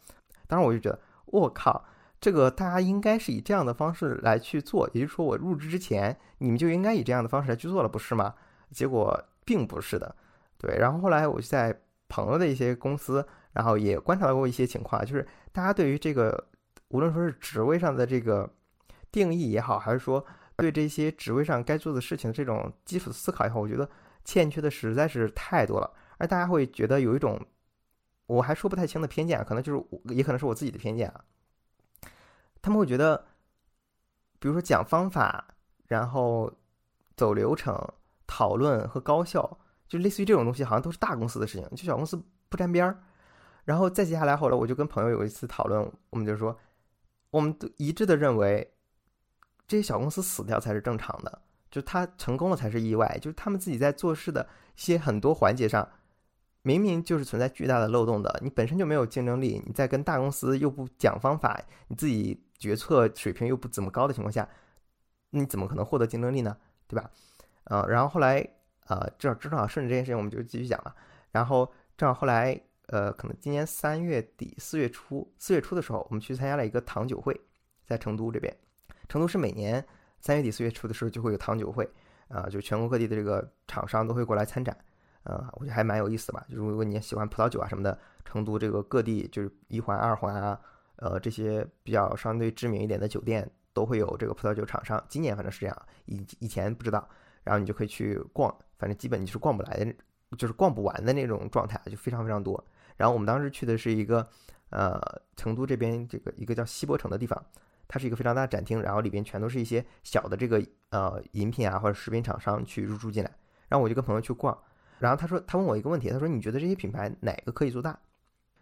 当时我就觉得，我靠，这个大家应该是以这样的方式来去做，也就是说我入职之前你们就应该以这样的方式来去做了，不是吗？结果并不是的，对。然后后来我就在朋友的一些公司，然后也观察到过一些情况，就是大家对于这个无论说是职位上的这个定义也好，还是说。对这些职位上该做的事情的这种基础思考以后，我觉得欠缺的实在是太多了。而大家会觉得有一种我还说不太清的偏见，可能就是也可能是我自己的偏见啊。他们会觉得，比如说讲方法，然后走流程、讨论和高效，就类似于这种东西，好像都是大公司的事情，就小公司不沾边儿。然后再接下来，后来我就跟朋友有一次讨论，我们就说，我们都一致的认为。这些小公司死掉才是正常的，就他成功了才是意外。就是他们自己在做事的一些很多环节上，明明就是存在巨大的漏洞的。你本身就没有竞争力，你在跟大公司又不讲方法，你自己决策水平又不怎么高的情况下，你怎么可能获得竞争力呢？对吧？呃，然后后来呃，正好正好顺着这件事情，我们就继续讲了。然后正好后来呃，可能今年三月底四月初，四月初的时候，我们去参加了一个糖酒会，在成都这边。成都是每年三月底四月初的时候就会有糖酒会，啊，就全国各地的这个厂商都会过来参展，啊，我觉得还蛮有意思的吧。就是如果你喜欢葡萄酒啊什么的，成都这个各地就是一环、二环啊，呃，这些比较相对知名一点的酒店都会有这个葡萄酒厂商。今年反正是这样，以以前不知道。然后你就可以去逛，反正基本你是逛不来的，就是逛不完的那种状态，就非常非常多。然后我们当时去的是一个，呃，成都这边这个一个叫西博城的地方，它是一个非常大的展厅，然后里边全都是一些小的这个呃饮品啊或者食品厂商去入驻进来。然后我就跟朋友去逛，然后他说他问我一个问题，他说你觉得这些品牌哪个可以做大？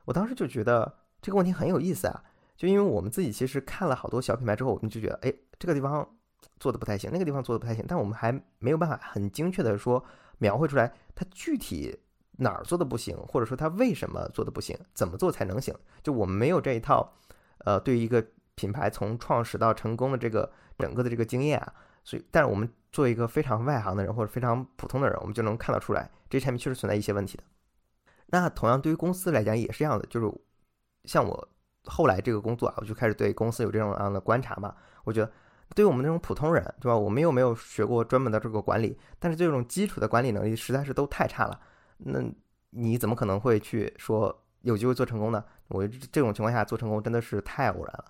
我当时就觉得这个问题很有意思啊，就因为我们自己其实看了好多小品牌之后，我们就觉得哎这个地方。做的不太行，那个地方做的不太行，但我们还没有办法很精确的说描绘出来它具体哪儿做的不行，或者说它为什么做的不行，怎么做才能行？就我们没有这一套，呃，对于一个品牌从创始到成功的这个整个的这个经验啊，所以，但是我们作为一个非常外行的人或者非常普通的人，我们就能看得出来，这产品确实存在一些问题的。那同样对于公司来讲也是这样的，就是像我后来这个工作啊，我就开始对公司有这种样的观察嘛，我觉得。对于我们这种普通人，对吧？我们又没有学过专门的这个管理，但是这种基础的管理能力实在是都太差了。那你怎么可能会去说有机会做成功呢？我这种情况下做成功真的是太偶然了。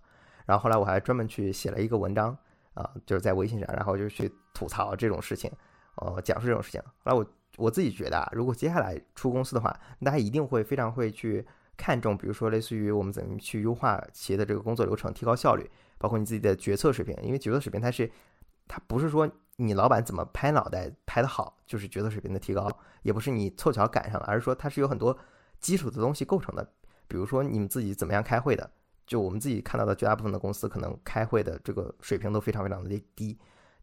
然后后来我还专门去写了一个文章啊，就是在微信上，然后就去吐槽这种事情，呃，讲述这种事情。后来我我自己觉得啊，如果接下来出公司的话，大家一定会非常会去看重，比如说类似于我们怎么去优化企业的这个工作流程，提高效率。包括你自己的决策水平，因为决策水平它是，它不是说你老板怎么拍脑袋拍得好就是决策水平的提高，也不是你凑巧赶上了，而是说它是有很多基础的东西构成的。比如说你们自己怎么样开会的，就我们自己看到的绝大部分的公司可能开会的这个水平都非常非常的低，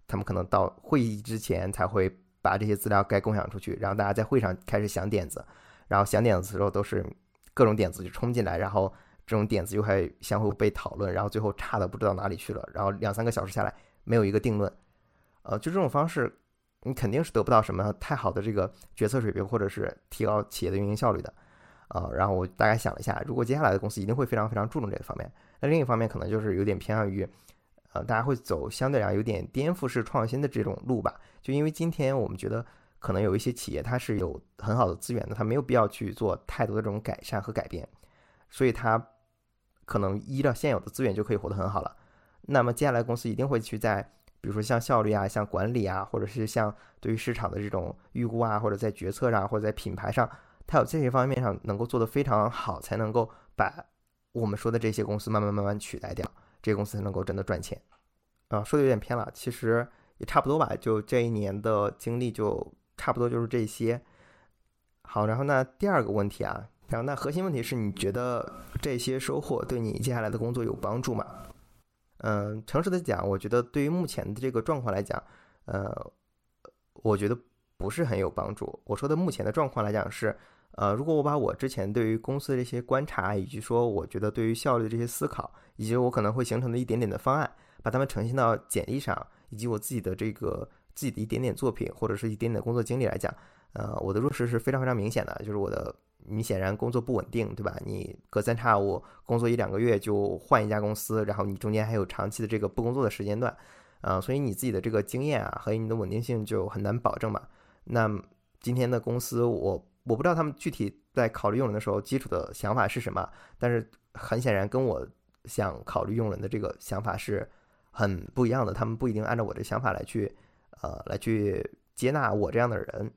他们可能到会议之前才会把这些资料该共享出去，然后大家在会上开始想点子，然后想点子的时候都是各种点子就冲进来，然后。这种点子又会相互被讨论，然后最后差的不知道哪里去了，然后两三个小时下来没有一个定论，呃，就这种方式，你肯定是得不到什么太好的这个决策水平，或者是提高企业的运营效率的，啊，然后我大概想了一下，如果接下来的公司一定会非常非常注重这个方面，那另一方面可能就是有点偏向于，呃，大家会走相对来讲有点颠覆式创新的这种路吧，就因为今天我们觉得可能有一些企业它是有很好的资源的，它没有必要去做太多的这种改善和改变，所以它。可能依照现有的资源就可以活得很好了，那么接下来公司一定会去在，比如说像效率啊、像管理啊，或者是像对于市场的这种预估啊，或者在决策上，或者在品牌上，它有这些方面上能够做得非常好，才能够把我们说的这些公司慢慢慢慢取代掉，这些公司才能够真的赚钱。啊，说的有点偏了，其实也差不多吧，就这一年的经历就差不多就是这些。好，然后那第二个问题啊。然后，那核心问题是你觉得这些收获对你接下来的工作有帮助吗？嗯，诚实的讲，我觉得对于目前的这个状况来讲，呃，我觉得不是很有帮助。我说的目前的状况来讲是，呃，如果我把我之前对于公司的这些观察，以及说我觉得对于效率的这些思考，以及我可能会形成的一点点的方案，把它们呈现到简历上，以及我自己的这个自己的一点点作品或者是一点点工作经历来讲，呃，我的弱势是非常非常明显的，就是我的。你显然工作不稳定，对吧？你隔三差五工作一两个月就换一家公司，然后你中间还有长期的这个不工作的时间段，啊，所以你自己的这个经验啊和你的稳定性就很难保证嘛。那今天的公司，我我不知道他们具体在考虑用人的时候基础的想法是什么，但是很显然跟我想考虑用人的这个想法是很不一样的。他们不一定按照我的想法来去，呃，来去接纳我这样的人，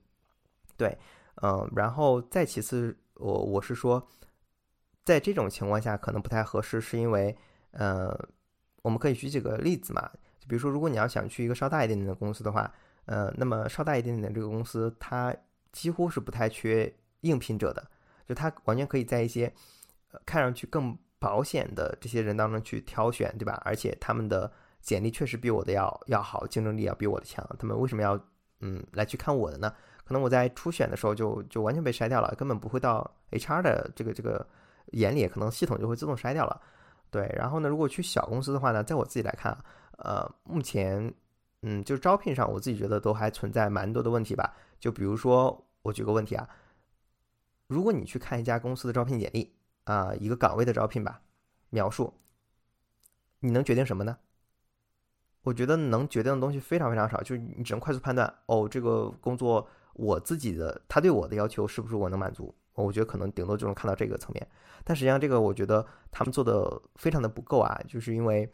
对。嗯，然后再其次，我我是说，在这种情况下可能不太合适，是因为，呃，我们可以举几个例子嘛，就比如说，如果你要想去一个稍大一点点的公司的话，呃，那么稍大一点点的这个公司，它几乎是不太缺应聘者的，就它完全可以在一些看上去更保险的这些人当中去挑选，对吧？而且他们的简历确实比我的要要好，竞争力要比我的强，他们为什么要嗯来去看我的呢？那我在初选的时候就就完全被筛掉了，根本不会到 HR 的这个这个眼里，可能系统就会自动筛掉了。对，然后呢，如果去小公司的话呢，在我自己来看，呃，目前，嗯，就是招聘上，我自己觉得都还存在蛮多的问题吧。就比如说，我举个问题啊，如果你去看一家公司的招聘简历啊，一个岗位的招聘吧，描述，你能决定什么呢？我觉得能决定的东西非常非常少，就是你只能快速判断，哦，这个工作。我自己的他对我的要求是不是我能满足？我觉得可能顶多就能看到这个层面，但实际上这个我觉得他们做的非常的不够啊，就是因为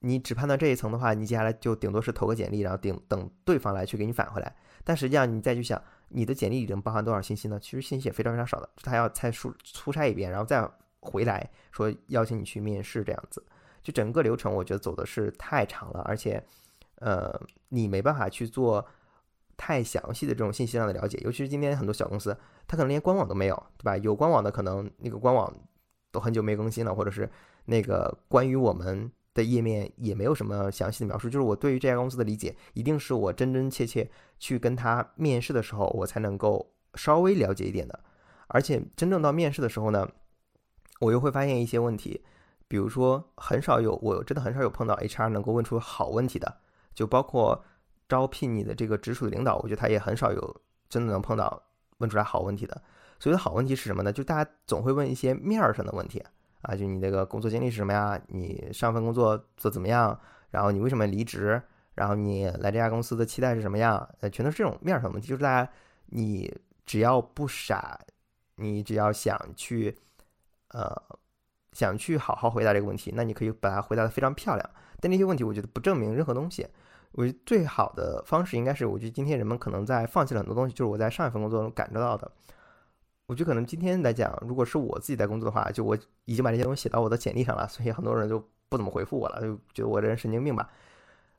你只判断这一层的话，你接下来就顶多是投个简历，然后顶等对方来去给你返回来。但实际上你再去想，你的简历里能包含多少信息呢？其实信息也非常非常少的，他要再出出差一遍，然后再回来说邀请你去面试这样子，就整个流程我觉得走的是太长了，而且呃你没办法去做。太详细的这种信息上的了解，尤其是今天很多小公司，它可能连官网都没有，对吧？有官网的可能那个官网都很久没更新了，或者是那个关于我们的页面也没有什么详细的描述。就是我对于这家公司的理解，一定是我真真切切去跟他面试的时候，我才能够稍微了解一点的。而且真正到面试的时候呢，我又会发现一些问题，比如说很少有，我真的很少有碰到 HR 能够问出好问题的，就包括。招聘你的这个直属的领导，我觉得他也很少有真的能碰到问出来好问题的。所谓的好问题是什么呢？就大家总会问一些面儿上的问题啊，就你那个工作经历是什么呀？你上份工作做怎么样？然后你为什么离职？然后你来这家公司的期待是什么样？呃，全都是这种面儿上问题。就是大家，你只要不傻，你只要想去，呃，想去好好回答这个问题，那你可以把它回答的非常漂亮。但那些问题，我觉得不证明任何东西。我觉得最好的方式应该是，我觉得今天人们可能在放弃了很多东西，就是我在上一份工作中感受到的。我觉得可能今天来讲，如果是我自己在工作的话，就我已经把这些东西写到我的简历上了，所以很多人就不怎么回复我了，就觉得我这人神经病吧。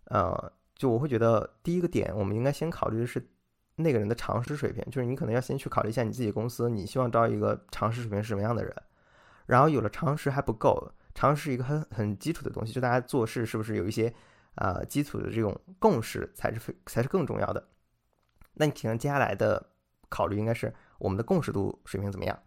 呃，就我会觉得第一个点，我们应该先考虑的是那个人的常识水平，就是你可能要先去考虑一下你自己公司，你希望招一个常识水平是什么样的人。然后有了常识还不够，常识是一个很很基础的东西，就大家做事是不是有一些。啊，基础的这种共识才是非才是更重要的。那你可能接下来的考虑应该是我们的共识度水平怎么样，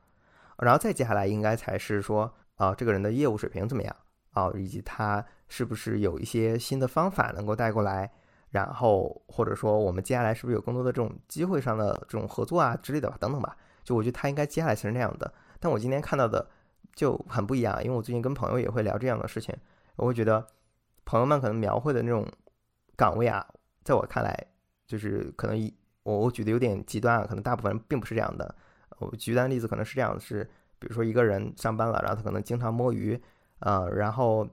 然后再接下来应该才是说啊，这个人的业务水平怎么样啊，以及他是不是有一些新的方法能够带过来，然后或者说我们接下来是不是有更多的这种机会上的这种合作啊之类的吧，等等吧。就我觉得他应该接下来才是那样的。但我今天看到的就很不一样，因为我最近跟朋友也会聊这样的事情，我会觉得。朋友们可能描绘的那种岗位啊，在我看来，就是可能一我我举的有点极端啊，可能大部分人并不是这样的。我举的例子可能是这样：是比如说一个人上班了，然后他可能经常摸鱼，呃，然后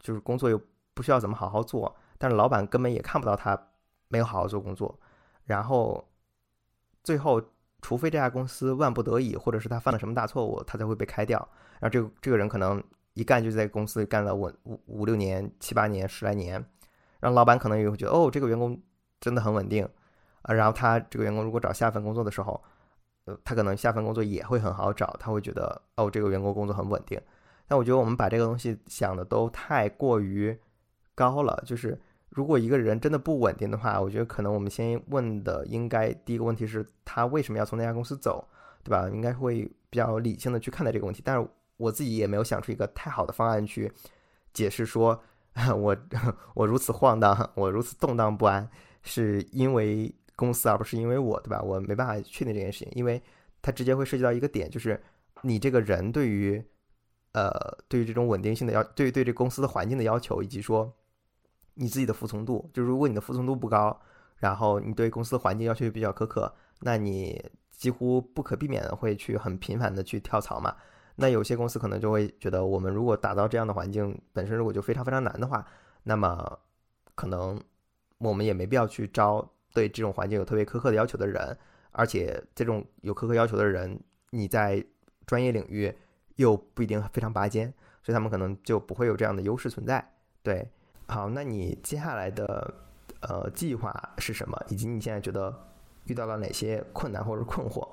就是工作又不需要怎么好好做，但是老板根本也看不到他没有好好做工作，然后最后除非这家公司万不得已，或者是他犯了什么大错误，他才会被开掉。然后这个这个人可能。一干就在公司干了五五五六年、七八年、十来年，然后老板可能也会觉得哦，这个员工真的很稳定啊。然后他这个员工如果找下份工作的时候，呃，他可能下份工作也会很好找，他会觉得哦，这个员工工作很稳定。但我觉得我们把这个东西想的都太过于高了。就是如果一个人真的不稳定的话，我觉得可能我们先问的应该第一个问题是他为什么要从那家公司走，对吧？应该会比较理性的去看待这个问题，但是。我自己也没有想出一个太好的方案去解释说，我 我如此晃荡，我如此动荡不安，是因为公司而不是因为我，对吧？我没办法确定这件事情，因为它直接会涉及到一个点，就是你这个人对于呃对于这种稳定性的要，对于对这公司的环境的要求，以及说你自己的服从度，就如果你的服从度不高，然后你对公司的环境要求比较苛刻，那你几乎不可避免的会去很频繁的去跳槽嘛。那有些公司可能就会觉得，我们如果打造这样的环境本身如果就非常非常难的话，那么可能我们也没必要去招对这种环境有特别苛刻的要求的人，而且这种有苛刻要求的人，你在专业领域又不一定非常拔尖，所以他们可能就不会有这样的优势存在。对，好，那你接下来的呃计划是什么？以及你现在觉得遇到了哪些困难或者困惑？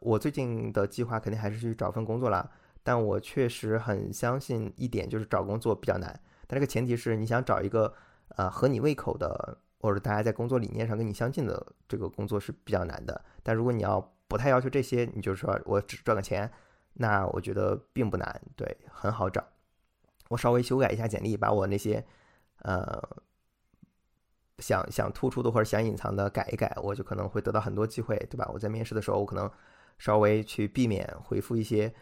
我最近的计划肯定还是去找份工作啦，但我确实很相信一点，就是找工作比较难。但这个前提是你想找一个呃合你胃口的，或者大家在工作理念上跟你相近的这个工作是比较难的。但如果你要不太要求这些，你就是说我只赚个钱，那我觉得并不难，对，很好找。我稍微修改一下简历，把我那些呃想想突出的或者想隐藏的改一改，我就可能会得到很多机会，对吧？我在面试的时候，我可能。稍微去避免回复一些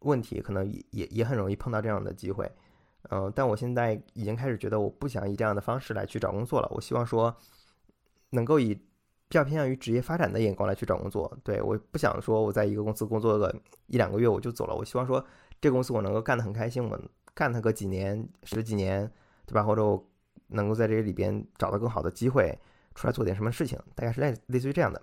问题，可能也也也很容易碰到这样的机会，嗯，但我现在已经开始觉得我不想以这样的方式来去找工作了。我希望说能够以比较偏向于职业发展的眼光来去找工作。对我不想说我在一个公司工作个一两个月我就走了，我希望说这公司我能够干得很开心，我干它个几年、十几年，对吧？或者我能够在这里边找到更好的机会，出来做点什么事情，大概是类类似于这样的。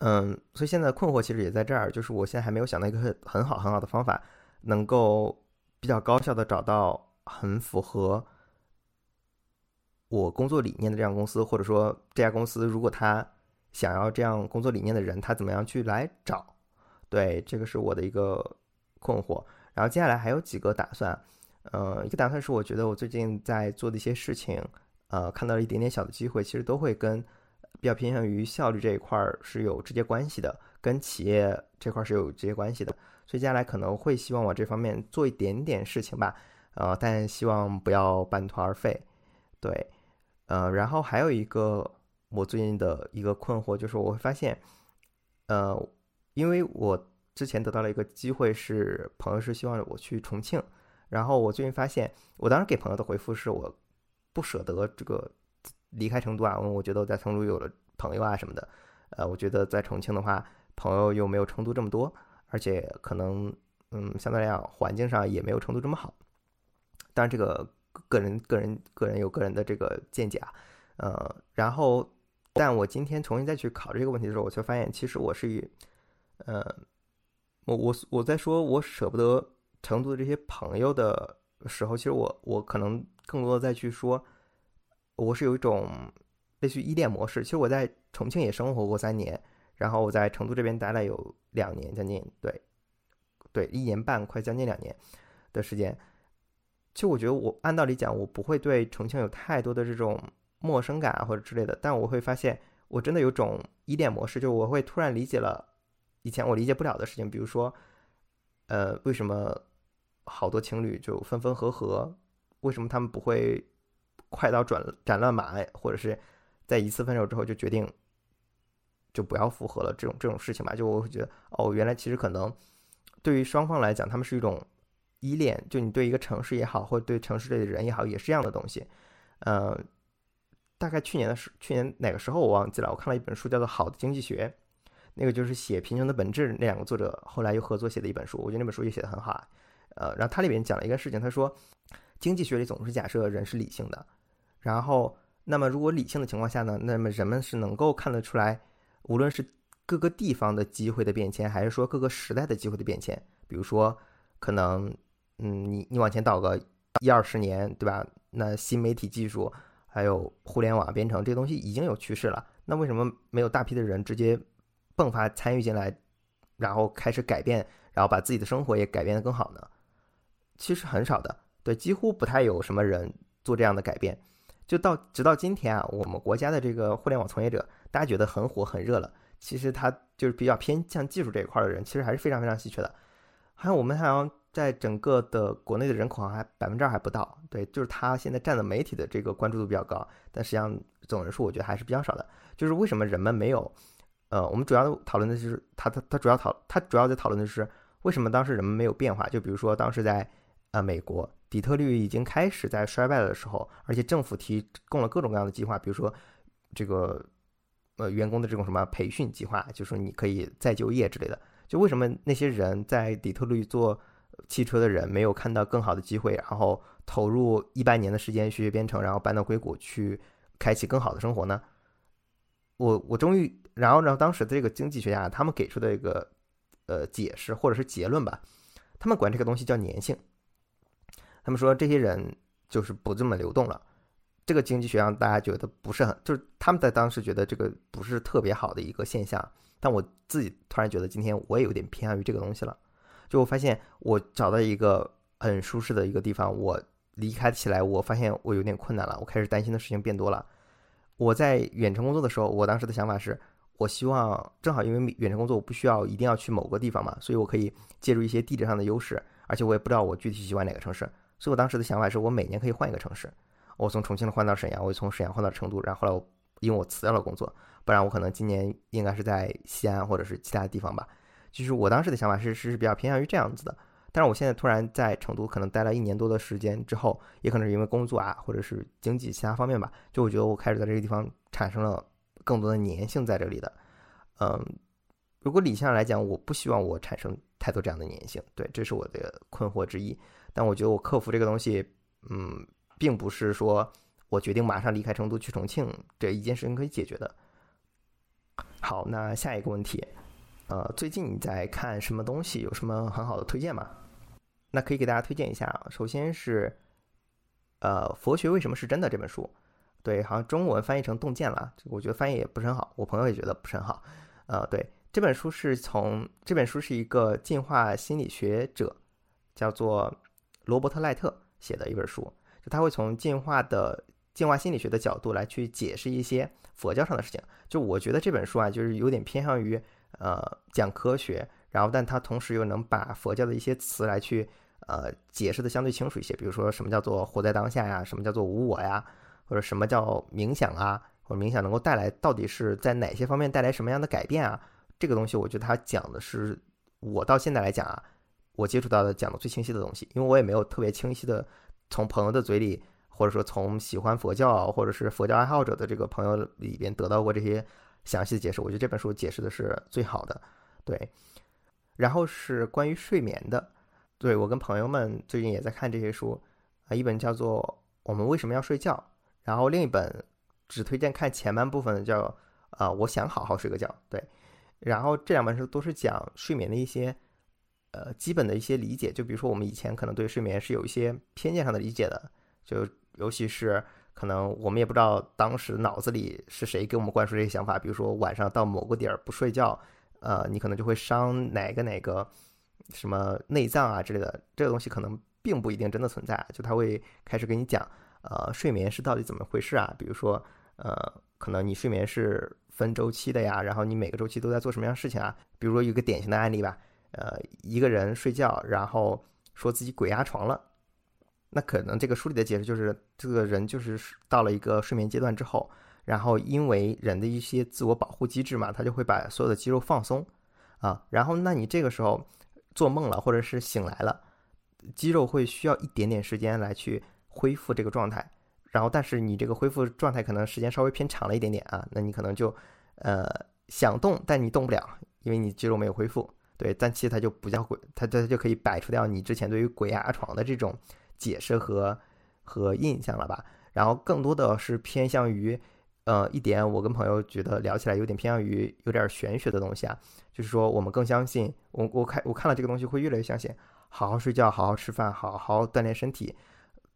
嗯，所以现在困惑其实也在这儿，就是我现在还没有想到一个很很好很好的方法，能够比较高效的找到很符合我工作理念的这样公司，或者说这家公司如果他想要这样工作理念的人，他怎么样去来找？对，这个是我的一个困惑。然后接下来还有几个打算，呃，一个打算是我觉得我最近在做的一些事情，呃，看到了一点点小的机会，其实都会跟。比较偏向于效率这一块儿是有直接关系的，跟企业这块儿是有直接关系的，所以接下来可能会希望往这方面做一点点事情吧，呃，但希望不要半途而废。对，呃，然后还有一个我最近的一个困惑就是，我会发现，呃，因为我之前得到了一个机会，是朋友是希望我去重庆，然后我最近发现，我当时给朋友的回复是我不舍得这个。离开成都啊，因为我觉得我在成都有了朋友啊什么的，呃，我觉得在重庆的话，朋友又没有成都这么多，而且可能，嗯，相对来讲环境上也没有成都这么好。当然，这个个人、个人、个人有个人的这个见解啊，呃，然后，但我今天重新再去考这个问题的时候，我却发现，其实我是以，呃，我我我在说我舍不得成都的这些朋友的时候，其实我我可能更多的再去说。我是有一种类似于依恋模式。其实我在重庆也生活过三年，然后我在成都这边待了有两年，将近对，对一年半，快将近两年的时间。其实我觉得我按道理讲，我不会对重庆有太多的这种陌生感啊或者之类的，但我会发现我真的有种依恋模式，就我会突然理解了以前我理解不了的事情，比如说，呃，为什么好多情侣就分分合合，为什么他们不会？快刀斩斩乱麻，或者是在一次分手之后就决定就不要复合了，这种这种事情吧，就我会觉得哦，原来其实可能对于双方来讲，他们是一种依恋，就你对一个城市也好，或者对城市里的人也好，也是这样的东西。呃，大概去年的时，去年哪个时候我忘记了，我看了一本书叫做《好的经济学》，那个就是写《贫穷的本质》那两个作者后来又合作写的一本书，我觉得那本书也写的很好。呃，然后它里面讲了一个事情，他说经济学里总是假设人是理性的。然后，那么如果理性的情况下呢？那么人们是能够看得出来，无论是各个地方的机会的变迁，还是说各个时代的机会的变迁。比如说，可能，嗯，你你往前倒个一二十年，对吧？那新媒体技术还有互联网编程这东西已经有趋势了。那为什么没有大批的人直接迸发参与进来，然后开始改变，然后把自己的生活也改变得更好呢？其实很少的，对，几乎不太有什么人做这样的改变。就到直到今天啊，我们国家的这个互联网从业者，大家觉得很火很热了。其实他就是比较偏向技术这一块的人，其实还是非常非常稀缺的。好像我们好像在整个的国内的人口还百分之二还不到。对，就是他现在占的媒体的这个关注度比较高，但实际上总人数我觉得还是比较少的。就是为什么人们没有？呃，我们主要讨论的就是他他他主要讨他主要在讨论的是为什么当时人们没有变化？就比如说当时在呃美国。底特律已经开始在衰败的时候，而且政府提供了各种各样的计划，比如说这个呃员工的这种什么培训计划，就说你可以再就业之类的。就为什么那些人在底特律做汽车的人没有看到更好的机会，然后投入一百年的时间学学编程，然后搬到硅谷去开启更好的生活呢？我我终于，然后然后当时的这个经济学家他们给出的一个呃解释或者是结论吧，他们管这个东西叫粘性。他们说这些人就是不这么流动了，这个经济学上大家觉得不是很，就是他们在当时觉得这个不是特别好的一个现象。但我自己突然觉得今天我也有点偏向于这个东西了。就我发现我找到一个很舒适的一个地方，我离开起来，我发现我有点困难了，我开始担心的事情变多了。我在远程工作的时候，我当时的想法是，我希望正好因为远程工作我不需要一定要去某个地方嘛，所以我可以借助一些地理上的优势，而且我也不知道我具体喜欢哪个城市。所以我当时的想法是我每年可以换一个城市，我从重庆换到沈阳，我从沈阳换到成都，然后后来我因为我辞掉了工作，不然我可能今年应该是在西安或者是其他地方吧。就是我当时的想法是是比较偏向于这样子的，但是我现在突然在成都可能待了一年多的时间之后，也可能是因为工作啊或者是经济其他方面吧，就我觉得我开始在这个地方产生了更多的粘性在这里的。嗯，如果理性上来讲，我不希望我产生太多这样的粘性，对，这是我的困惑之一。但我觉得我克服这个东西，嗯，并不是说我决定马上离开成都去重庆这一件事情可以解决的。好，那下一个问题，呃，最近你在看什么东西？有什么很好的推荐吗？那可以给大家推荐一下。首先是，呃，《佛学为什么是真的》这本书，对，好像中文翻译成洞见了，我觉得翻译也不是很好，我朋友也觉得不是很好。呃，对，这本书是从这本书是一个进化心理学者，叫做罗伯特赖特写的一本书，就他会从进化的进化心理学的角度来去解释一些佛教上的事情。就我觉得这本书啊，就是有点偏向于呃讲科学。然后，但它同时又能把佛教的一些词来去，呃，解释的相对清楚一些。比如说，什么叫做活在当下呀？什么叫做无我呀？或者什么叫冥想啊？或者冥想能够带来到底是在哪些方面带来什么样的改变啊？这个东西，我觉得他讲的是我到现在来讲啊，我接触到的讲的最清晰的东西。因为我也没有特别清晰的从朋友的嘴里，或者说从喜欢佛教或者是佛教爱好者的这个朋友里边得到过这些详细的解释。我觉得这本书解释的是最好的，对。然后是关于睡眠的，对我跟朋友们最近也在看这些书啊，一本叫做《我们为什么要睡觉》，然后另一本只推荐看前半部分的叫啊《我想好好睡个觉》。对，然后这两本书都是讲睡眠的一些呃基本的一些理解，就比如说我们以前可能对睡眠是有一些偏见上的理解的，就尤其是可能我们也不知道当时脑子里是谁给我们灌输这些想法，比如说晚上到某个点儿不睡觉。呃，你可能就会伤哪个哪个什么内脏啊之类的，这个东西可能并不一定真的存在。就他会开始跟你讲，呃，睡眠是到底怎么回事啊？比如说，呃，可能你睡眠是分周期的呀，然后你每个周期都在做什么样的事情啊？比如说一个典型的案例吧，呃，一个人睡觉，然后说自己鬼压床了，那可能这个书里的解释就是，这个人就是到了一个睡眠阶段之后。然后，因为人的一些自我保护机制嘛，他就会把所有的肌肉放松，啊，然后那你这个时候做梦了，或者是醒来了，肌肉会需要一点点时间来去恢复这个状态。然后，但是你这个恢复状态可能时间稍微偏长了一点点啊，那你可能就呃想动，但你动不了，因为你肌肉没有恢复。对，但其实它就不叫鬼，它它就可以摆除掉你之前对于鬼压床的这种解释和和印象了吧。然后更多的是偏向于。呃，一点我跟朋友觉得聊起来有点偏向于有点玄学的东西啊，就是说我们更相信我我看我看了这个东西会越来越相信，好好睡觉，好好吃饭，好好锻炼身体，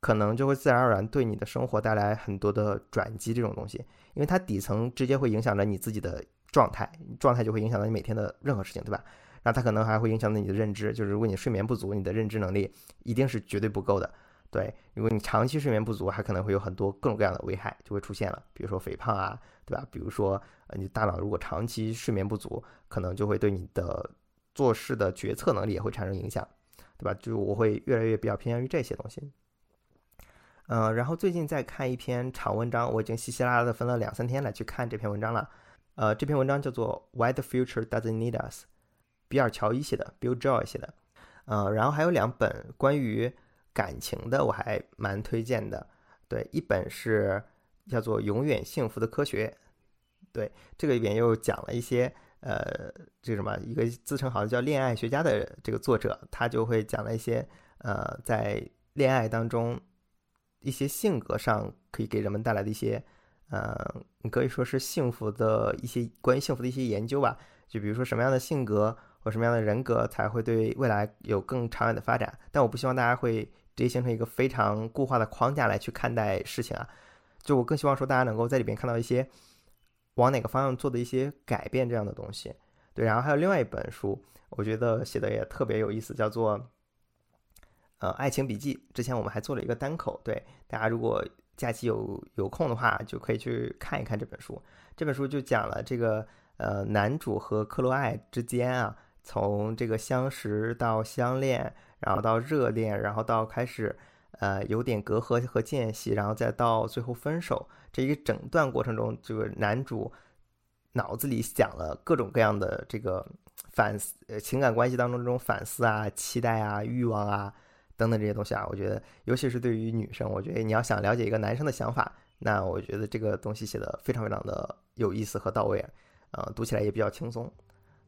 可能就会自然而然对你的生活带来很多的转机这种东西，因为它底层直接会影响着你自己的状态，状态就会影响到你每天的任何事情，对吧？那它可能还会影响到你的认知，就是如果你睡眠不足，你的认知能力一定是绝对不够的。对，如果你长期睡眠不足，还可能会有很多各种各样的危害就会出现了，比如说肥胖啊，对吧？比如说，呃，你大脑如果长期睡眠不足，可能就会对你的做事的决策能力也会产生影响，对吧？就我会越来越比较偏向于这些东西。嗯，然后最近在看一篇长文章，我已经稀稀拉拉的分了两三天来去看这篇文章了。呃，这篇文章叫做《Why the Future Doesn't Need Us》，比尔乔伊写的，Bill Joy 写的。呃，然后还有两本关于。感情的我还蛮推荐的，对，一本是叫做《永远幸福的科学》，对，这个里边又讲了一些，呃，这什么，一个自称好像叫恋爱学家的这个作者，他就会讲了一些，呃，在恋爱当中一些性格上可以给人们带来的一些，呃，你可以说是幸福的一些关于幸福的一些研究吧，就比如说什么样的性格或什么样的人格才会对未来有更长远的发展，但我不希望大家会。直接形成一个非常固化的框架来去看待事情啊，就我更希望说大家能够在里边看到一些往哪个方向做的一些改变这样的东西。对，然后还有另外一本书，我觉得写的也特别有意思，叫做呃《爱情笔记》。之前我们还做了一个单口，对大家如果假期有有空的话，就可以去看一看这本书。这本书就讲了这个呃男主和克洛艾之间啊，从这个相识到相恋。然后到热恋，然后到开始，呃，有点隔阂和间隙，然后再到最后分手，这一整段过程中，这个男主脑子里想了各种各样的这个反思，呃，情感关系当中这种反思啊、期待啊、欲望啊等等这些东西啊，我觉得，尤其是对于女生，我觉得你要想了解一个男生的想法，那我觉得这个东西写的非常非常的有意思和到位，呃，读起来也比较轻松。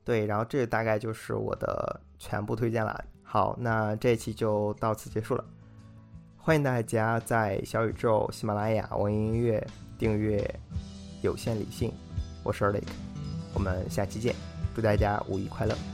对，然后这大概就是我的全部推荐了。好，那这一期就到此结束了。欢迎大家在小宇宙、喜马拉雅、网易音乐订阅《有限理性》，我是 Eric，我们下期见，祝大家五一快乐。